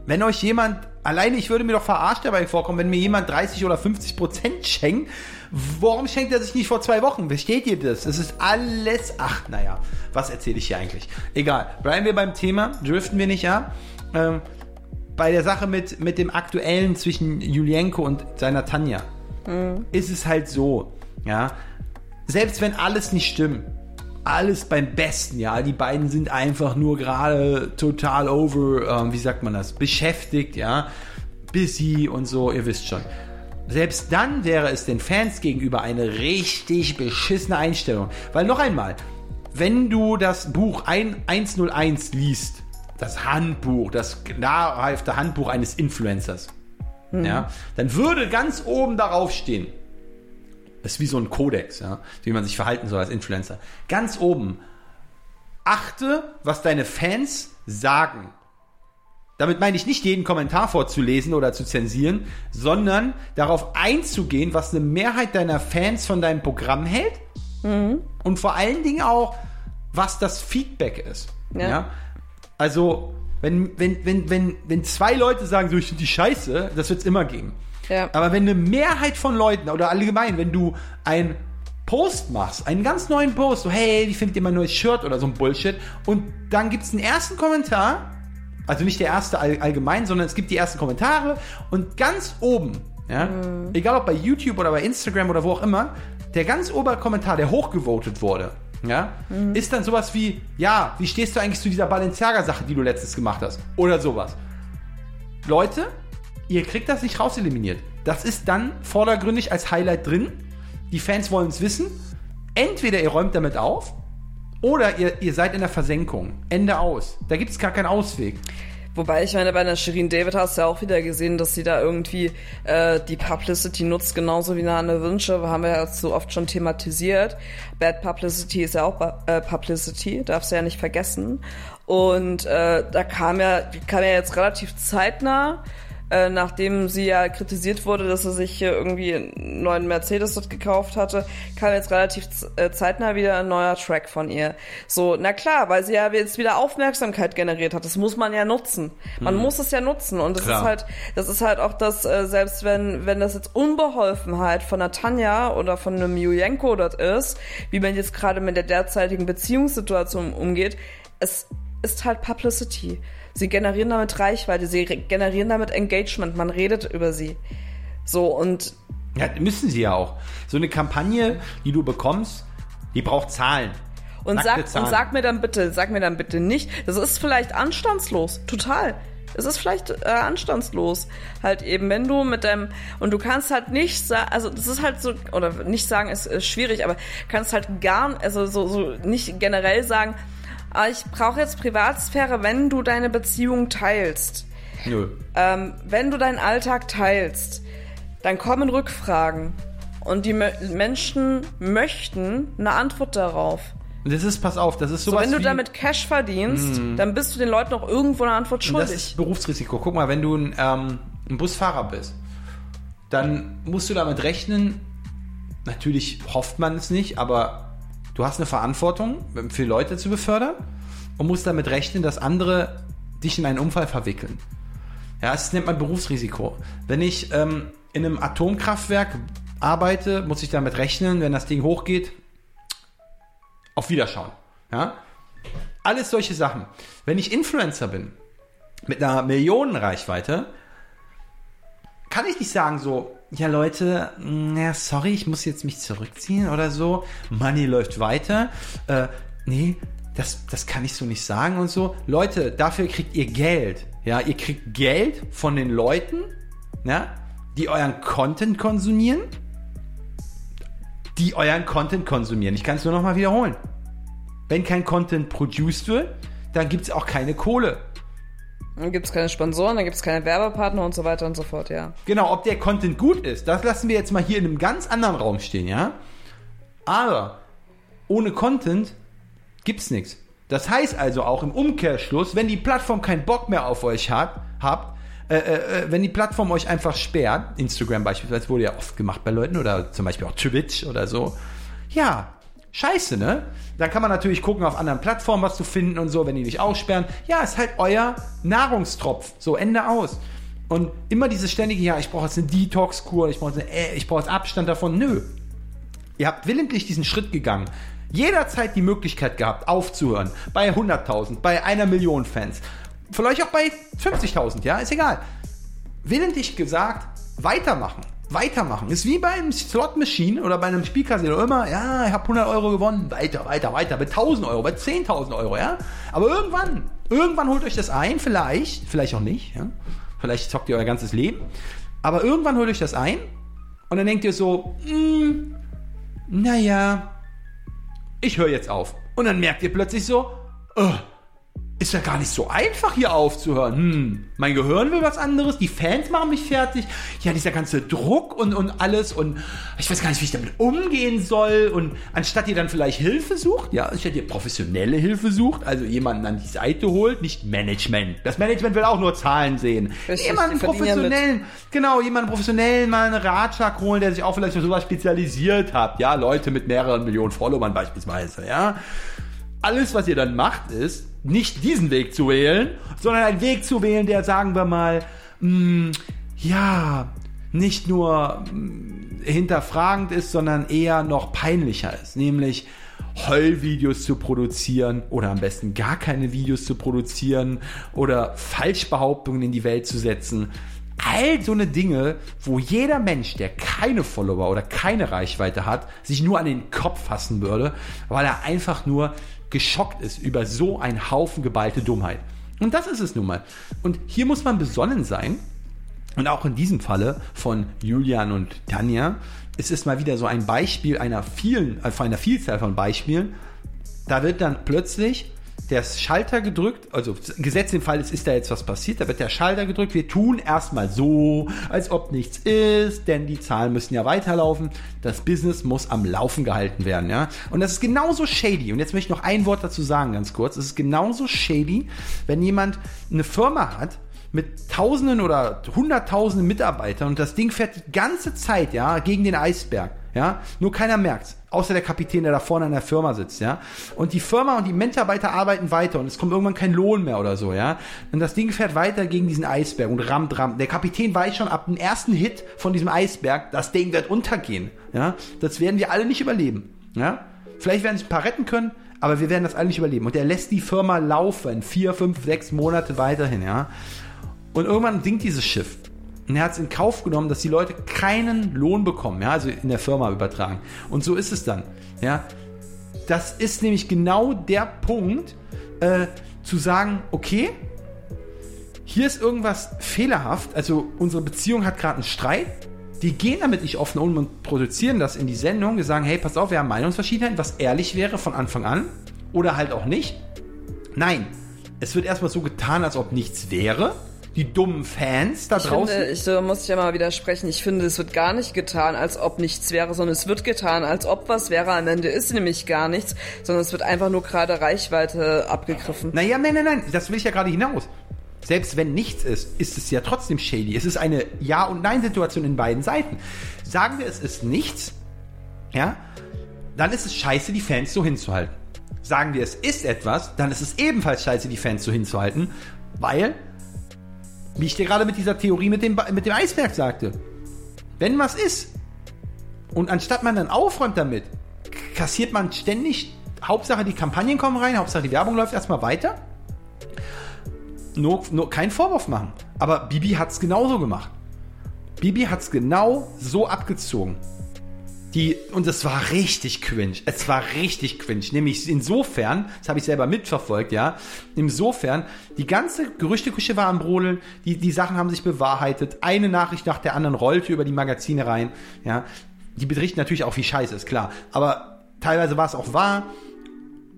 Wenn euch jemand, alleine ich würde mir doch verarscht dabei vorkommen, wenn mir jemand 30 oder 50 Prozent schenkt, warum schenkt er sich nicht vor zwei Wochen? Versteht ihr das? Es ist alles, ach, naja, was erzähle ich hier eigentlich? Egal, bleiben wir beim Thema, driften wir nicht ab. Ähm, bei der Sache mit, mit dem aktuellen zwischen Julienko und seiner Tanja ist es halt so, ja, selbst wenn alles nicht stimmt, alles beim Besten, ja, die beiden sind einfach nur gerade total over, ähm, wie sagt man das, beschäftigt, ja, busy und so, ihr wisst schon. Selbst dann wäre es den Fans gegenüber eine richtig beschissene Einstellung. Weil noch einmal, wenn du das Buch ein- 101 liest, das Handbuch, das nahrhafte Handbuch eines Influencers, ja, dann würde ganz oben darauf stehen, das ist wie so ein Kodex, ja, wie man sich verhalten soll als Influencer. Ganz oben, achte, was deine Fans sagen. Damit meine ich nicht jeden Kommentar vorzulesen oder zu zensieren, sondern darauf einzugehen, was eine Mehrheit deiner Fans von deinem Programm hält und vor allen Dingen auch, was das Feedback ist. Ja. Ja. Also, wenn, wenn, wenn, wenn, wenn zwei Leute sagen, so, ich finde die scheiße, das wird es immer geben. Ja. Aber wenn eine Mehrheit von Leuten oder allgemein, wenn du ein Post machst, einen ganz neuen Post, so hey, wie findet ihr mein neues Shirt oder so ein Bullshit, und dann gibt es einen ersten Kommentar, also nicht der erste all, allgemein, sondern es gibt die ersten Kommentare und ganz oben, ja, egal ob bei YouTube oder bei Instagram oder wo auch immer, der ganz obere Kommentar, der hochgevotet wurde, ja, ist dann sowas wie, ja, wie stehst du eigentlich zu dieser Balenciaga-Sache, die du letztens gemacht hast? Oder sowas. Leute, ihr kriegt das nicht rauseliminiert. Das ist dann vordergründig als Highlight drin. Die Fans wollen es wissen. Entweder ihr räumt damit auf oder ihr, ihr seid in der Versenkung. Ende aus. Da gibt es gar keinen Ausweg. Wobei, ich meine, bei der Shirin David hast du ja auch wieder gesehen, dass sie da irgendwie äh, die Publicity nutzt, genauso wie Nane Wünsche, haben wir ja so oft schon thematisiert. Bad Publicity ist ja auch äh, Publicity, darfst du ja nicht vergessen. Und äh, da kam ja, kam ja jetzt relativ zeitnah äh, nachdem sie ja kritisiert wurde, dass sie sich hier irgendwie einen neuen Mercedes dort gekauft hatte, kam jetzt relativ äh, zeitnah wieder ein neuer Track von ihr. So, na klar, weil sie ja jetzt wieder Aufmerksamkeit generiert hat. Das muss man ja nutzen. Man hm. muss es ja nutzen. Und das klar. ist halt, das ist halt auch das, äh, selbst wenn, wenn das jetzt Unbeholfenheit von einer Tanja oder von einem Julienko dort ist, wie man jetzt gerade mit der derzeitigen Beziehungssituation umgeht, es ist halt Publicity. Sie generieren damit Reichweite, sie generieren damit Engagement, man redet über sie. So und. Ja, müssen sie ja auch. So eine Kampagne, die du bekommst, die braucht Zahlen. Und sag, Zahlen. und sag mir dann bitte, sag mir dann bitte nicht, das ist vielleicht anstandslos, total. Es ist vielleicht äh, anstandslos. Halt eben, wenn du mit deinem, und du kannst halt nicht sagen, also das ist halt so, oder nicht sagen ist, ist schwierig, aber kannst halt gar, also so, so nicht generell sagen, ich brauche jetzt Privatsphäre, wenn du deine Beziehung teilst. Nö. Ähm, wenn du deinen Alltag teilst, dann kommen Rückfragen. Und die Menschen möchten eine Antwort darauf. Das ist, pass auf, das ist sowas. So, wenn du damit Cash verdienst, mm. dann bist du den Leuten auch irgendwo eine Antwort schuldig. Das ist Berufsrisiko. Guck mal, wenn du ein, ähm, ein Busfahrer bist, dann musst du damit rechnen, natürlich hofft man es nicht, aber Du hast eine Verantwortung, für Leute zu befördern und musst damit rechnen, dass andere dich in einen Unfall verwickeln. Ja, das nennt man Berufsrisiko. Wenn ich ähm, in einem Atomkraftwerk arbeite, muss ich damit rechnen, wenn das Ding hochgeht, auf Wiederschauen. Ja? Alles solche Sachen. Wenn ich Influencer bin, mit einer Millionenreichweite, kann ich nicht sagen so, ja Leute, na, sorry, ich muss jetzt mich zurückziehen oder so. Money läuft weiter. Äh, nee, das, das kann ich so nicht sagen und so. Leute, dafür kriegt ihr Geld. Ja, ihr kriegt Geld von den Leuten, ja, die euren Content konsumieren. Die euren Content konsumieren. Ich kann es nur noch mal wiederholen. Wenn kein Content produced wird, dann gibt es auch keine Kohle. Dann gibt es keine Sponsoren, dann gibt es keine Werbepartner und so weiter und so fort, ja. Genau, ob der Content gut ist, das lassen wir jetzt mal hier in einem ganz anderen Raum stehen, ja. Aber ohne Content gibt's nichts. Das heißt also auch im Umkehrschluss, wenn die Plattform keinen Bock mehr auf euch hat, habt, äh, äh, äh, wenn die Plattform euch einfach sperrt, Instagram beispielsweise wurde ja oft gemacht bei Leuten oder zum Beispiel auch Twitch oder so, ja, scheiße, ne? Dann kann man natürlich gucken auf anderen Plattformen, was zu finden und so, wenn die dich aussperren. Ja, ist halt euer Nahrungstropf. So, Ende aus. Und immer dieses ständige, ja, ich brauche jetzt eine Detox-Kur, ich brauche äh, ich jetzt Abstand davon. Nö. Ihr habt willentlich diesen Schritt gegangen. Jederzeit die Möglichkeit gehabt, aufzuhören. Bei 100.000, bei einer Million Fans. Vielleicht auch bei 50.000, ja, ist egal. Willentlich gesagt, weitermachen weitermachen. Ist wie beim Slot Machine oder bei einem Spielcasino immer, ja, ich habe 100 Euro gewonnen, weiter, weiter, weiter, bei 1000 Euro, bei 10.000 Euro, ja. Aber irgendwann, irgendwann holt euch das ein, vielleicht, vielleicht auch nicht, ja. Vielleicht zockt ihr euer ganzes Leben. Aber irgendwann holt euch das ein und dann denkt ihr so, hm, naja, ich höre jetzt auf. Und dann merkt ihr plötzlich so, oh, ist ja gar nicht so einfach hier aufzuhören. Hm, mein Gehirn will was anderes, die Fans machen mich fertig. Ja, dieser ganze Druck und, und alles und ich weiß gar nicht, wie ich damit umgehen soll. Und anstatt ihr dann vielleicht Hilfe sucht, ja, anstatt ihr professionelle Hilfe sucht, also jemanden an die Seite holt, nicht Management. Das Management will auch nur Zahlen sehen. Richtig, jemanden professionellen, genau, jemanden professionellen mal einen Ratschlag holen, der sich auch vielleicht für sowas spezialisiert hat. Ja, Leute mit mehreren Millionen Followern beispielsweise, ja. Alles, was ihr dann macht, ist, nicht diesen Weg zu wählen, sondern einen Weg zu wählen, der, sagen wir mal, mh, mm, ja, nicht nur mh, mm, hinterfragend ist, sondern eher noch peinlicher ist. Nämlich Heulvideos zu produzieren oder am besten gar keine Videos zu produzieren oder Falschbehauptungen in die Welt zu setzen. All so eine Dinge, wo jeder Mensch, der keine Follower oder keine Reichweite hat, sich nur an den Kopf fassen würde, weil er einfach nur geschockt ist über so einen Haufen geballte Dummheit. Und das ist es nun mal. Und hier muss man besonnen sein. Und auch in diesem Falle von Julian und Tanja ist es mal wieder so ein Beispiel einer vielen, äh, einer Vielzahl von Beispielen. Da wird dann plötzlich der Schalter gedrückt, also gesetzt im Fall, es ist da jetzt was passiert, da wird der Schalter gedrückt, wir tun erstmal so, als ob nichts ist, denn die Zahlen müssen ja weiterlaufen, das Business muss am Laufen gehalten werden, ja. Und das ist genauso shady, und jetzt möchte ich noch ein Wort dazu sagen, ganz kurz, es ist genauso shady, wenn jemand eine Firma hat, mit Tausenden oder Hunderttausenden Mitarbeitern und das Ding fährt die ganze Zeit, ja, gegen den Eisberg, ja. Nur keiner merkt's. Außer der Kapitän, der da vorne an der Firma sitzt, ja. Und die Firma und die Mitarbeiter arbeiten weiter und es kommt irgendwann kein Lohn mehr oder so, ja. Und das Ding fährt weiter gegen diesen Eisberg und rammt, rammt. Der Kapitän weiß schon ab dem ersten Hit von diesem Eisberg, das Ding wird untergehen, ja. Das werden wir alle nicht überleben, ja. Vielleicht werden sich ein paar retten können, aber wir werden das alle nicht überleben. Und er lässt die Firma laufen, vier, fünf, sechs Monate weiterhin, ja. Und irgendwann sinkt dieses Schiff. Und er hat es in Kauf genommen, dass die Leute keinen Lohn bekommen, ja, also in der Firma übertragen. Und so ist es dann, ja. Das ist nämlich genau der Punkt, äh, zu sagen, okay, hier ist irgendwas fehlerhaft, also unsere Beziehung hat gerade einen Streit, die gehen damit nicht offen um und produzieren das in die Sendung, die sagen, hey, pass auf, wir haben Meinungsverschiedenheiten, was ehrlich wäre von Anfang an, oder halt auch nicht. Nein, es wird erstmal so getan, als ob nichts wäre, die dummen Fans da Ich draußen. finde, ich, muss ja mal widersprechen. Ich finde, es wird gar nicht getan, als ob nichts wäre, sondern es wird getan, als ob was wäre. Am Ende ist nämlich gar nichts, sondern es wird einfach nur gerade Reichweite abgegriffen. Naja, nein, nein, nein, das will ich ja gerade hinaus. Selbst wenn nichts ist, ist es ja trotzdem shady. Es ist eine Ja- und Nein-Situation in beiden Seiten. Sagen wir, es ist nichts, ja, dann ist es scheiße, die Fans so hinzuhalten. Sagen wir, es ist etwas, dann ist es ebenfalls scheiße, die Fans so hinzuhalten, weil, wie ich dir gerade mit dieser Theorie mit dem, mit dem Eisberg sagte, wenn was ist und anstatt man dann aufräumt damit, kassiert man ständig, Hauptsache die Kampagnen kommen rein, Hauptsache die Werbung läuft erstmal weiter. Nur, nur keinen Vorwurf machen. Aber Bibi hat's genauso gemacht. Bibi hat's genau so abgezogen. Die, und es war richtig cringe. Es war richtig cringe. Nämlich insofern, das habe ich selber mitverfolgt, ja. Insofern, die ganze Gerüchteküche war am Brodeln, die, die Sachen haben sich bewahrheitet. Eine Nachricht nach der anderen rollte über die Magazine rein, ja. Die berichten natürlich auch, wie scheiße ist, klar. Aber teilweise war es auch wahr.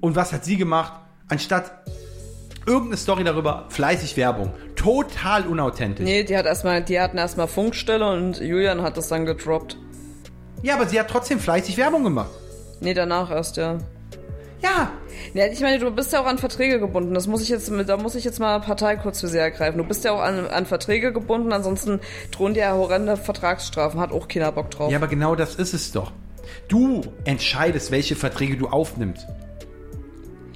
Und was hat sie gemacht? Anstatt irgendeine Story darüber, fleißig Werbung. Total unauthentisch. Nee, die hat erstmal, die hatten erstmal Funkstelle und Julian hat das dann gedroppt. Ja, aber sie hat trotzdem fleißig Werbung gemacht. Nee, danach erst, ja. Ja, Ja, ich meine, du bist ja auch an Verträge gebunden. Das muss ich jetzt, da muss ich jetzt mal Partei kurz für sie ergreifen. Du bist ja auch an, an Verträge gebunden, ansonsten drohen dir ja horrende Vertragsstrafen. Hat auch keiner Bock drauf. Ja, aber genau das ist es doch. Du entscheidest, welche Verträge du aufnimmst.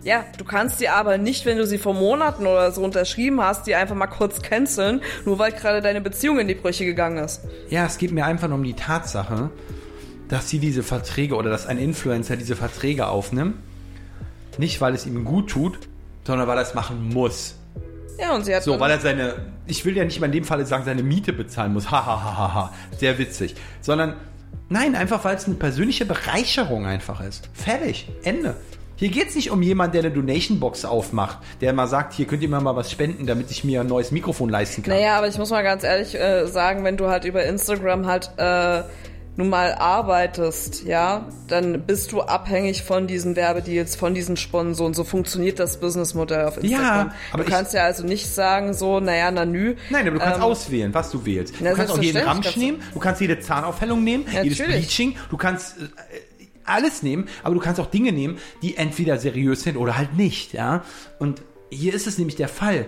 Ja, du kannst die aber nicht, wenn du sie vor Monaten oder so unterschrieben hast, die einfach mal kurz canceln, nur weil gerade deine Beziehung in die Brüche gegangen ist. Ja, es geht mir einfach nur um die Tatsache, dass sie diese Verträge oder dass ein Influencer diese Verträge aufnimmt. Nicht, weil es ihm gut tut, sondern weil er es machen muss. Ja, und sie hat So, weil er seine, ich will ja nicht mal in dem Falle sagen, seine Miete bezahlen muss. Ha, ha, ha, ha, ha. Sehr witzig. Sondern, nein, einfach weil es eine persönliche Bereicherung einfach ist. Fertig. Ende. Hier geht's nicht um jemanden, der eine Donation-Box aufmacht, der mal sagt, hier könnt ihr mir mal was spenden, damit ich mir ein neues Mikrofon leisten kann. Naja, aber ich muss mal ganz ehrlich äh, sagen, wenn du halt über Instagram halt äh, nun mal arbeitest, ja, dann bist du abhängig von diesen Werbedeals, von diesen Sponsoren. So funktioniert das Businessmodell auf Instagram. aber du kannst ja also nicht sagen, so, naja, na nü. Nein, aber du kannst ähm, auswählen, was du wählst. Na, du kannst auch jeden Ramsch nehmen, du kannst jede Zahnaufhellung nehmen, jedes Natürlich. Bleaching, du kannst äh, alles nehmen, aber du kannst auch Dinge nehmen, die entweder seriös sind oder halt nicht, ja. Und hier ist es nämlich der Fall.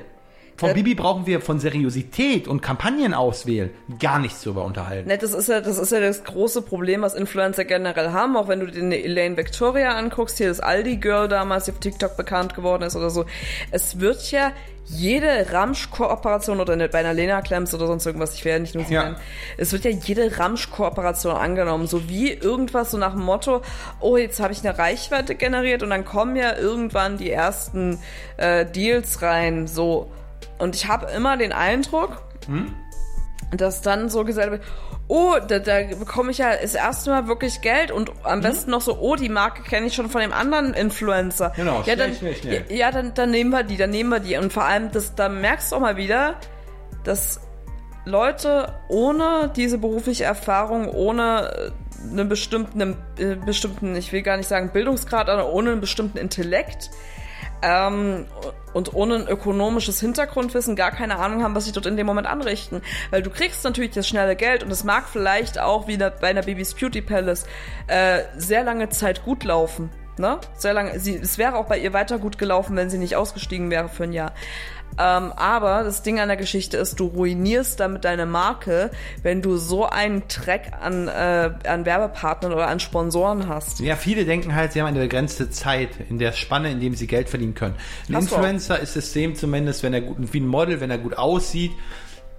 Von Äh, Bibi brauchen wir von Seriosität und Kampagnen auswählen gar nichts drüber unterhalten. Ne, das ist ja, das ist ja das große Problem, was Influencer generell haben. Auch wenn du dir eine Elaine Victoria anguckst, hier das Aldi-Girl damals, die auf TikTok bekannt geworden ist oder so. Es wird ja jede Ramsch-Kooperation oder eine, bei einer Lena Klemms oder sonst irgendwas, ich werde nicht nur sie Ja. nennen. Es wird ja jede Ramsch-Kooperation angenommen. So wie irgendwas so nach dem Motto, oh, jetzt habe ich eine Reichweite generiert und dann kommen ja irgendwann die ersten äh, Deals rein. So. Und ich habe immer den Eindruck, dass dann so gesagt wird, oh, da, da bekomme ich ja das erste Mal wirklich Geld und am besten noch so, oh, die Marke kenne ich schon von dem anderen Influencer. Genau, ja, schnell, dann, schnell, schnell. Ja, ja, dann, dann nehmen wir die, dann nehmen wir die. Und vor allem, das, da merkst du auch mal wieder, dass Leute ohne diese berufliche Erfahrung, ohne äh, einen bestimmten, einen, äh, bestimmten, ich will gar nicht sagen Bildungsgrad, aber ohne einen bestimmten Intellekt, ähm, und ohne ein ökonomisches Hintergrundwissen gar keine Ahnung haben, was sie dort in dem Moment anrichten. Weil du kriegst natürlich das schnelle Geld und es mag vielleicht auch wie bei einer Babys Beauty Palace äh, sehr lange Zeit gut laufen. Ne? Sehr lange. Sie, es wäre auch bei ihr weiter gut gelaufen, wenn sie nicht ausgestiegen wäre für ein Jahr. Ähm, aber das Ding an der Geschichte ist, du ruinierst damit deine Marke, wenn du so einen Track an, äh, an Werbepartnern oder an Sponsoren hast. Ja, viele denken halt, sie haben eine begrenzte Zeit in der Spanne, in dem sie Geld verdienen können. Ein Hast du auch. Influencer ist das System zumindest, wenn er gut, wie ein Model, wenn er gut aussieht,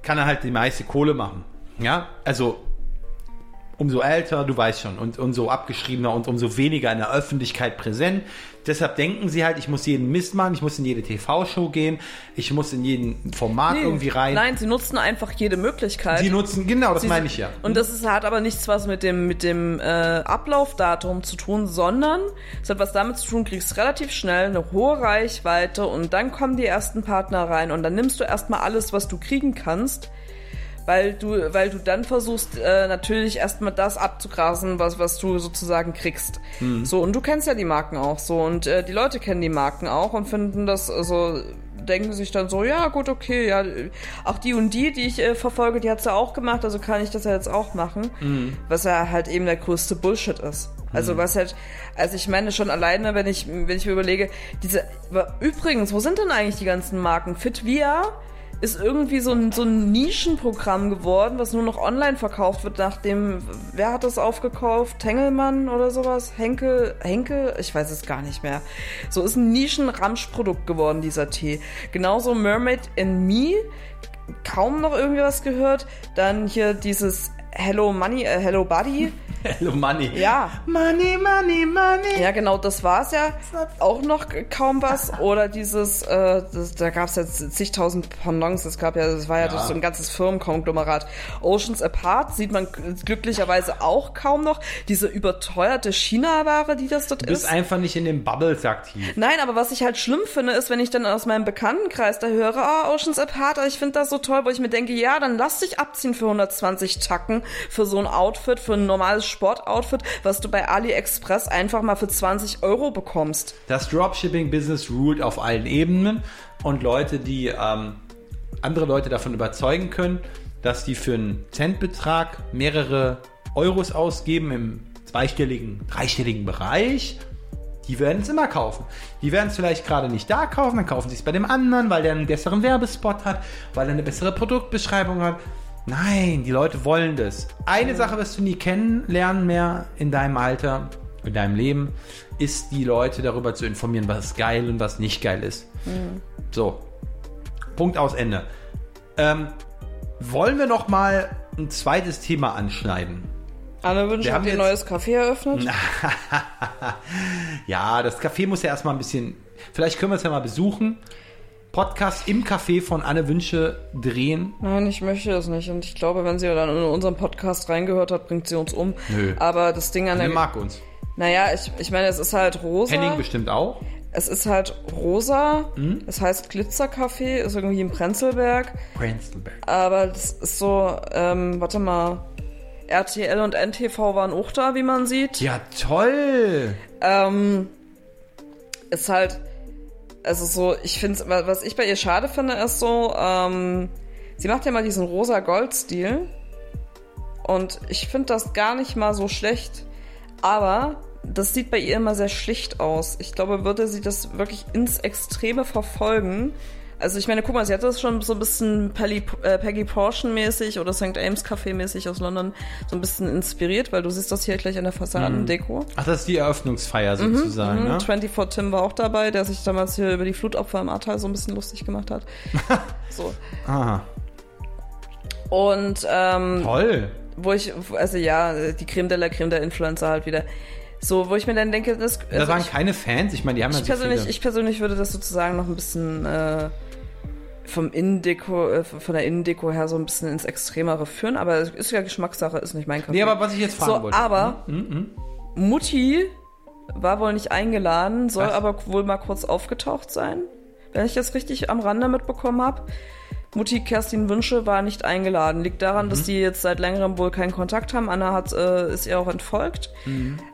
kann er halt die meiste Kohle machen. Ja, also umso älter, du weißt schon, und umso abgeschriebener und umso weniger in der Öffentlichkeit präsent. Deshalb denken sie halt, ich muss jeden Mist machen, ich muss in jede TV-Show gehen, ich muss in jeden Format irgendwie rein. Nein, sie nutzen einfach jede Möglichkeit. Sie nutzen, genau, das Sie- meine ich ja. Und das ist, hat aber nichts was mit dem, mit dem äh, Ablaufdatum zu tun, sondern es hat was damit zu tun, kriegst relativ schnell eine hohe Reichweite und dann kommen die ersten Partner rein und dann nimmst du erstmal alles, was du kriegen kannst. Weil du, weil du dann versuchst, äh, natürlich erstmal das abzugrasen, was, was du sozusagen kriegst. So, und du kennst ja die Marken auch so. Und äh, die Leute kennen die Marken auch und finden das so, denken sich dann so, ja gut, okay, ja, auch die und die, die ich äh, verfolge, die hat's ja auch gemacht, also kann ich das ja jetzt auch machen. Was ja halt eben der größte Bullshit ist. Also was halt, also ich meine schon alleine, wenn ich, wenn ich mir überlege, diese, übrigens, wo sind denn eigentlich die ganzen Marken? Fitvia ist irgendwie so ein, so ein Nischenprogramm geworden, was nur noch online verkauft wird, nachdem, wer hat das aufgekauft? Tengelmann oder sowas? Henkel, Henkel? Ich weiß es gar nicht mehr. So ist ein Nischen-Ramschprodukt geworden, dieser Tee. Genauso Mermaid in Me, kaum noch irgendwie was gehört. Dann hier dieses Hello Money, äh, Hello Buddy. Hello Money. Ja. Money, money, money. Ja, genau, das war's ja. Auch noch kaum was. Oder dieses, äh, das, da gab's jetzt zigtausend Pendants. Es gab ja, das war ja, Ja. so ein ganzes Firmenkonglomerat. Oceans Apart sieht man glücklicherweise auch kaum noch. Diese überteuerte China-Ware, die das dort Du bist ist. einfach nicht in den Bubbles aktiv. Nein, aber was ich halt schlimm finde, ist, wenn ich dann aus meinem Bekanntenkreis da höre, ah, Oceans Apart, ich finde das so toll, wo ich mir denke, ja, dann lass dich abziehen für 120 Tacken für so ein Outfit, für ein normales Sportoutfit, was du bei AliExpress einfach mal für 20 Euro bekommst. Das Dropshipping-Business ruled auf allen Ebenen und Leute, die ähm, andere Leute davon überzeugen können, dass die für einen Centbetrag mehrere Euros ausgeben im zweistelligen, dreistelligen Bereich, die werden es immer kaufen. Die werden es vielleicht gerade nicht da kaufen, dann kaufen sie es bei dem anderen, weil der einen besseren Werbespot hat, weil er eine bessere Produktbeschreibung hat. Nein, die Leute wollen das. Eine Sache wirst du nie kennenlernen mehr in deinem Alter, in deinem Leben, ist die Leute darüber zu informieren, was geil und was nicht geil ist. So. Punkt aus Ende. Ähm, wollen wir noch mal ein zweites Thema anschneiden? Anne Wünsche Wir hat ihr jetzt- neues Café eröffnet. Ja, das Café muss ja erstmal ein bisschen. Vielleicht können wir es ja mal besuchen. Podcast im Café von Anne Wünsche drehen. Nein, ich möchte das nicht. Und ich glaube, wenn sie dann in unseren Podcast reingehört hat, bringt sie uns um. Nö. Aber das Ding an Anne der... mag uns. Naja, ich, ich meine, es ist halt rosa. Henning bestimmt auch. Es ist halt rosa. Mhm. Es heißt Glitzercafé, ist irgendwie im Prenzlberg. Prenzlberg. Aber das ist so, ähm, warte mal. RTL und NTV waren auch da, wie man sieht. Ja, toll. Ähm, ist halt, also so, ich finde, was ich bei ihr schade finde, ist so, ähm, sie macht ja mal diesen rosa-gold-Stil. Und ich finde das gar nicht mal so schlecht. Aber das sieht bei ihr immer sehr schlicht aus. Ich glaube, würde sie das wirklich ins Extreme verfolgen. Also ich meine, guck mal, sie hat das schon so ein bisschen Peggy, äh, Peggy Portion-mäßig oder St. Ames Café-mäßig aus London so ein bisschen inspiriert, weil du siehst das hier gleich an der Fassadendeko. Ach, das ist die Eröffnungsfeier sozusagen, Mhm, ne? 24 Tim war auch dabei, der sich damals hier über die Flutopfer im Ahrtal so ein bisschen lustig gemacht hat. so. Aha. Und ähm, Toll. wo ich, also ja, die Creme de la Creme der Influencer halt wieder. So, wo ich mir dann denke, das, also waren ich, keine Fans. Ich meine, die haben ja ich so persönlich, viele. ich persönlich würde das sozusagen noch ein bisschen äh, vom Innendeko, äh, von der Innendeko her so ein bisschen ins Extremere führen, aber es ist ja Geschmackssache, ist nicht mein Kaffee. nee, aber was ich jetzt fragen so, wollte. aber Mutti war wohl nicht eingeladen, soll Was? aber wohl mal kurz aufgetaucht sein. Wenn ich das richtig am Rande mitbekommen habe. Mutti Kerstin Wünsche war nicht eingeladen. Liegt daran, dass die jetzt seit längerem wohl keinen Kontakt haben. Anna hat, äh, ist ihr auch entfolgt.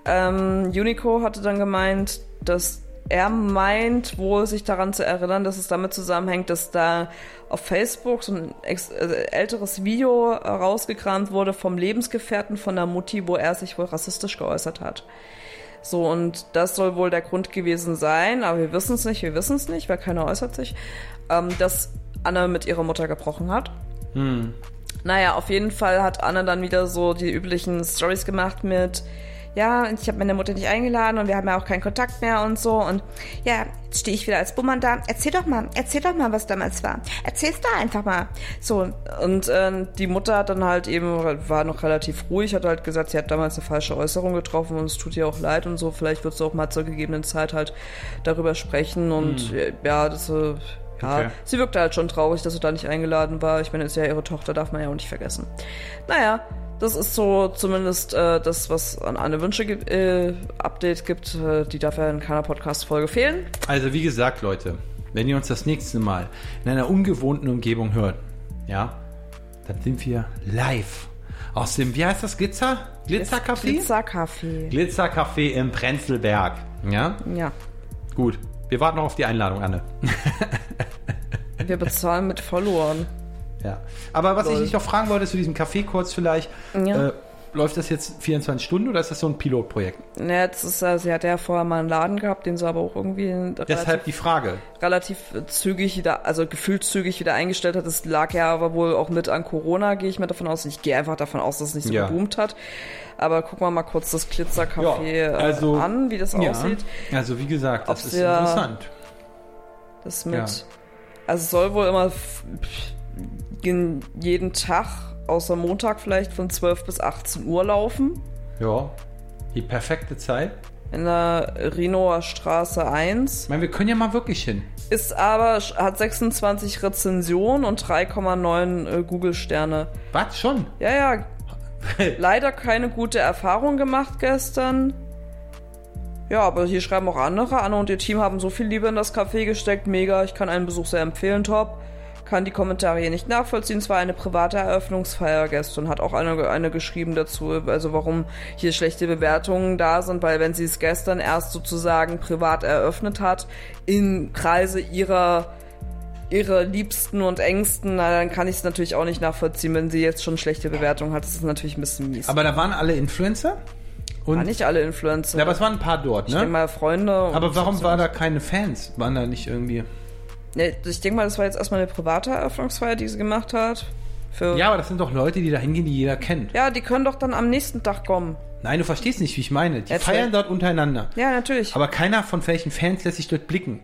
Ähm, Unico hatte dann gemeint, dass er meint wohl sich daran zu erinnern, dass es damit zusammenhängt, dass da auf Facebook so ein äh, älteres Video äh, rausgekramt wurde vom Lebensgefährten von der Mutti, wo er sich wohl rassistisch geäußert hat. So, und das soll wohl der Grund gewesen sein, aber wir wissen es nicht, wir wissen es nicht, weil keiner äußert sich, ähm, dass Anne mit ihrer Mutter gebrochen hat. Naja, auf jeden Fall hat Anne dann wieder so die üblichen Stories gemacht mit, ja, ich habe meine Mutter nicht eingeladen und wir haben ja auch keinen Kontakt mehr und so. Und ja, jetzt stehe ich wieder als Bummern da. Erzähl doch mal, erzähl doch mal, was damals war. Erzähl's doch einfach mal. So, und äh, die Mutter hat dann halt eben, war noch relativ ruhig, hat halt gesagt, sie hat damals eine falsche Äußerung getroffen und es tut ihr auch leid und so. Vielleicht wird sie auch mal zur gegebenen Zeit halt darüber sprechen und äh, ja, das äh, ja, Okay. sie wirkte halt schon traurig, dass sie da nicht eingeladen war. Ich meine, ist ja ihre Tochter, darf man ja auch nicht vergessen. Naja, das ist so zumindest äh, das, was an Anne Wünsche gibt, äh, gibt. Äh, die darf ja in keiner Podcast-Folge fehlen. Also wie gesagt, Leute, wenn ihr uns das nächste Mal in einer ungewohnten Umgebung hört, ja, dann sind wir live aus dem, wie heißt das, Glitzer? Glitzercafé? Glitzerkaffee. Glitzercafé im Prenzlberg. Ja, Ja. gut. Wir warten noch auf die Einladung, Anne. Wir bezahlen mit Followern. Ja. Aber was ich Lol. dich noch fragen wollte zu diesem Café kurz vielleicht, Ja. äh, läuft das jetzt 24 Stunden oder ist das so ein Pilotprojekt? Ja, jetzt ist, äh, sie hatte ja vorher mal einen Laden gehabt, den sie aber auch irgendwie relativ, Deshalb die Frage. relativ zügig wieder, also gefühlt zügig wieder eingestellt hat. Das lag ja aber wohl auch mit an Corona, gehe ich mir davon aus. Ich gehe einfach davon aus, dass es nicht so Ja. geboomt hat. Aber gucken wir mal kurz das Glitzercafé Ja, also- äh, an, wie das aussieht. Also wie gesagt, das Ob ist ja- interessant. Das mit. Ja. Also es soll wohl immer jeden Tag, außer Montag vielleicht, von 12 bis 18 Uhr laufen. Ja. Die perfekte Zeit. In der Rinoer Straße 1. Ich meine, wir können ja mal wirklich hin. Ist aber, hat 26 Rezensionen und 3,9 äh, Google-Sterne. Was schon? Ja, ja. Leider keine gute Erfahrung gemacht gestern. Ja, aber hier schreiben auch andere. Anne und ihr Team haben so viel Liebe in das Café gesteckt. Mega, ich kann einen Besuch sehr empfehlen, top. Kann die Kommentare hier nicht nachvollziehen. Es war eine private Eröffnungsfeier gestern. Hat auch eine, eine geschrieben dazu, also warum hier schlechte Bewertungen da sind, weil wenn sie es gestern erst sozusagen privat eröffnet hat, im Kreise ihrer ihre Liebsten und Ängsten, na, dann kann ich es natürlich auch nicht nachvollziehen, wenn sie jetzt schon schlechte Bewertungen hat. Das ist natürlich ein bisschen mies. Aber da waren alle Influencer? Und, War nicht alle Influencer. ja, aber es waren ein paar dort, ich denke ne? mal Freunde. und Aber warum so- war da keine Fans? Waren da nicht irgendwie... Nee, ich denke mal, das war jetzt erstmal eine private Eröffnungsfeier, die sie gemacht hat. Für Ja, aber das sind doch Leute, die da hingehen, die jeder kennt. ja, die können doch dann am nächsten Tag kommen. Nein, du verstehst nicht, wie ich meine. Die Erzähl. feiern dort untereinander. Ja, natürlich. Aber keiner von welchen Fans lässt sich dort blicken.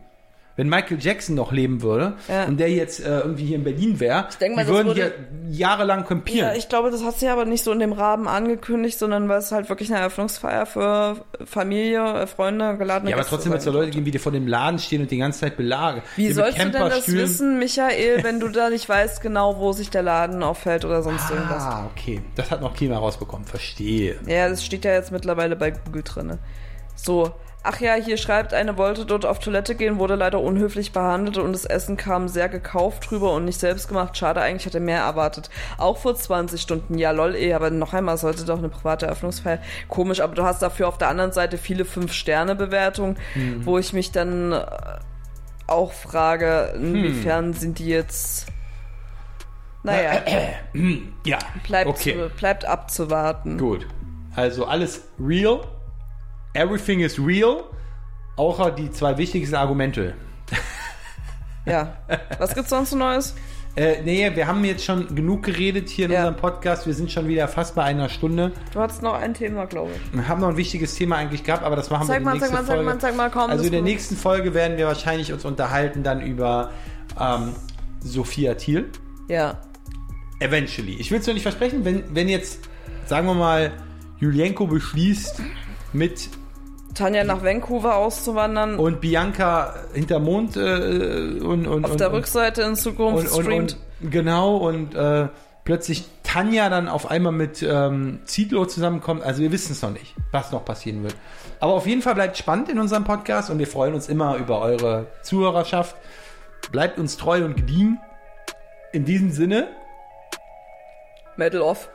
Wenn Michael Jackson noch leben würde Ja. und der jetzt äh, irgendwie hier in Berlin wäre, die würden würde- hier jahrelang campieren. ja, ich glaube, das hat sie aber nicht so in dem Rahmen angekündigt, sondern weil es halt wirklich eine Eröffnungsfeier für Familie, äh, Freunde, geladene Ja, aber Gäste trotzdem wird es sein Leute geben, wie die vor dem Laden stehen und die ganze Zeit belagern. Wie sollst du denn das wissen, Michael, wenn du da nicht weißt genau, wo sich der Laden auffällt oder sonst irgendwas? Ah, okay. Das hat noch keiner rausbekommen. Verstehe. Ja, das steht ja jetzt mittlerweile bei Google drinne. So. Ach ja, hier schreibt, eine wollte dort auf Toilette gehen, wurde leider unhöflich behandelt und das Essen kam sehr gekauft drüber und nicht selbst gemacht. Schade, eigentlich hätte mehr erwartet. Auch vor 20 Stunden. Ja, lol, eh, aber noch einmal, es sollte doch eine private Eröffnungsfeier. Komisch, aber du hast dafür auf der anderen Seite viele 5-Sterne-Bewertungen, wo ich mich dann äh, auch frage, inwiefern sind die jetzt. Naja, Ja. bleibt, okay. zu, bleibt abzuwarten. Gut. Also alles real. Everything is real. Auch die zwei wichtigsten Argumente. Ja. Was gibt's sonst so Neues? Äh, nee, wir haben jetzt schon genug geredet hier in Ja. unserem Podcast. Wir sind schon wieder fast bei einer Stunde. Du hattest noch ein Thema, glaube ich. Wir haben noch ein wichtiges Thema eigentlich gehabt, aber das machen Sag wir in mal, der nächsten Folge. mal, sag mal, komm. also in der nächsten Folge werden wir wahrscheinlich uns unterhalten dann über ähm, Sophia Thiel. Ja. Eventually. Ich will es nur nicht versprechen, wenn, wenn jetzt, sagen wir mal, Julienko beschließt, mit Tanja nach Vancouver auszuwandern, und Bianca hinter Mond äh, und, und, auf und, der und, Rückseite in Zukunft und, streamt. genau und äh, plötzlich Tanja dann auf einmal mit ähm, Zietlow zusammenkommt. Also wir wissen es noch nicht, was noch passieren wird. Aber auf jeden Fall bleibt spannend in unserem Podcast und wir freuen uns immer über eure Zuhörerschaft. Bleibt uns treu und gediegen. In diesem Sinne, Metal off.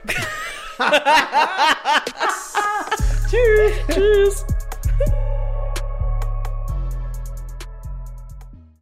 tschüss. Tschüss.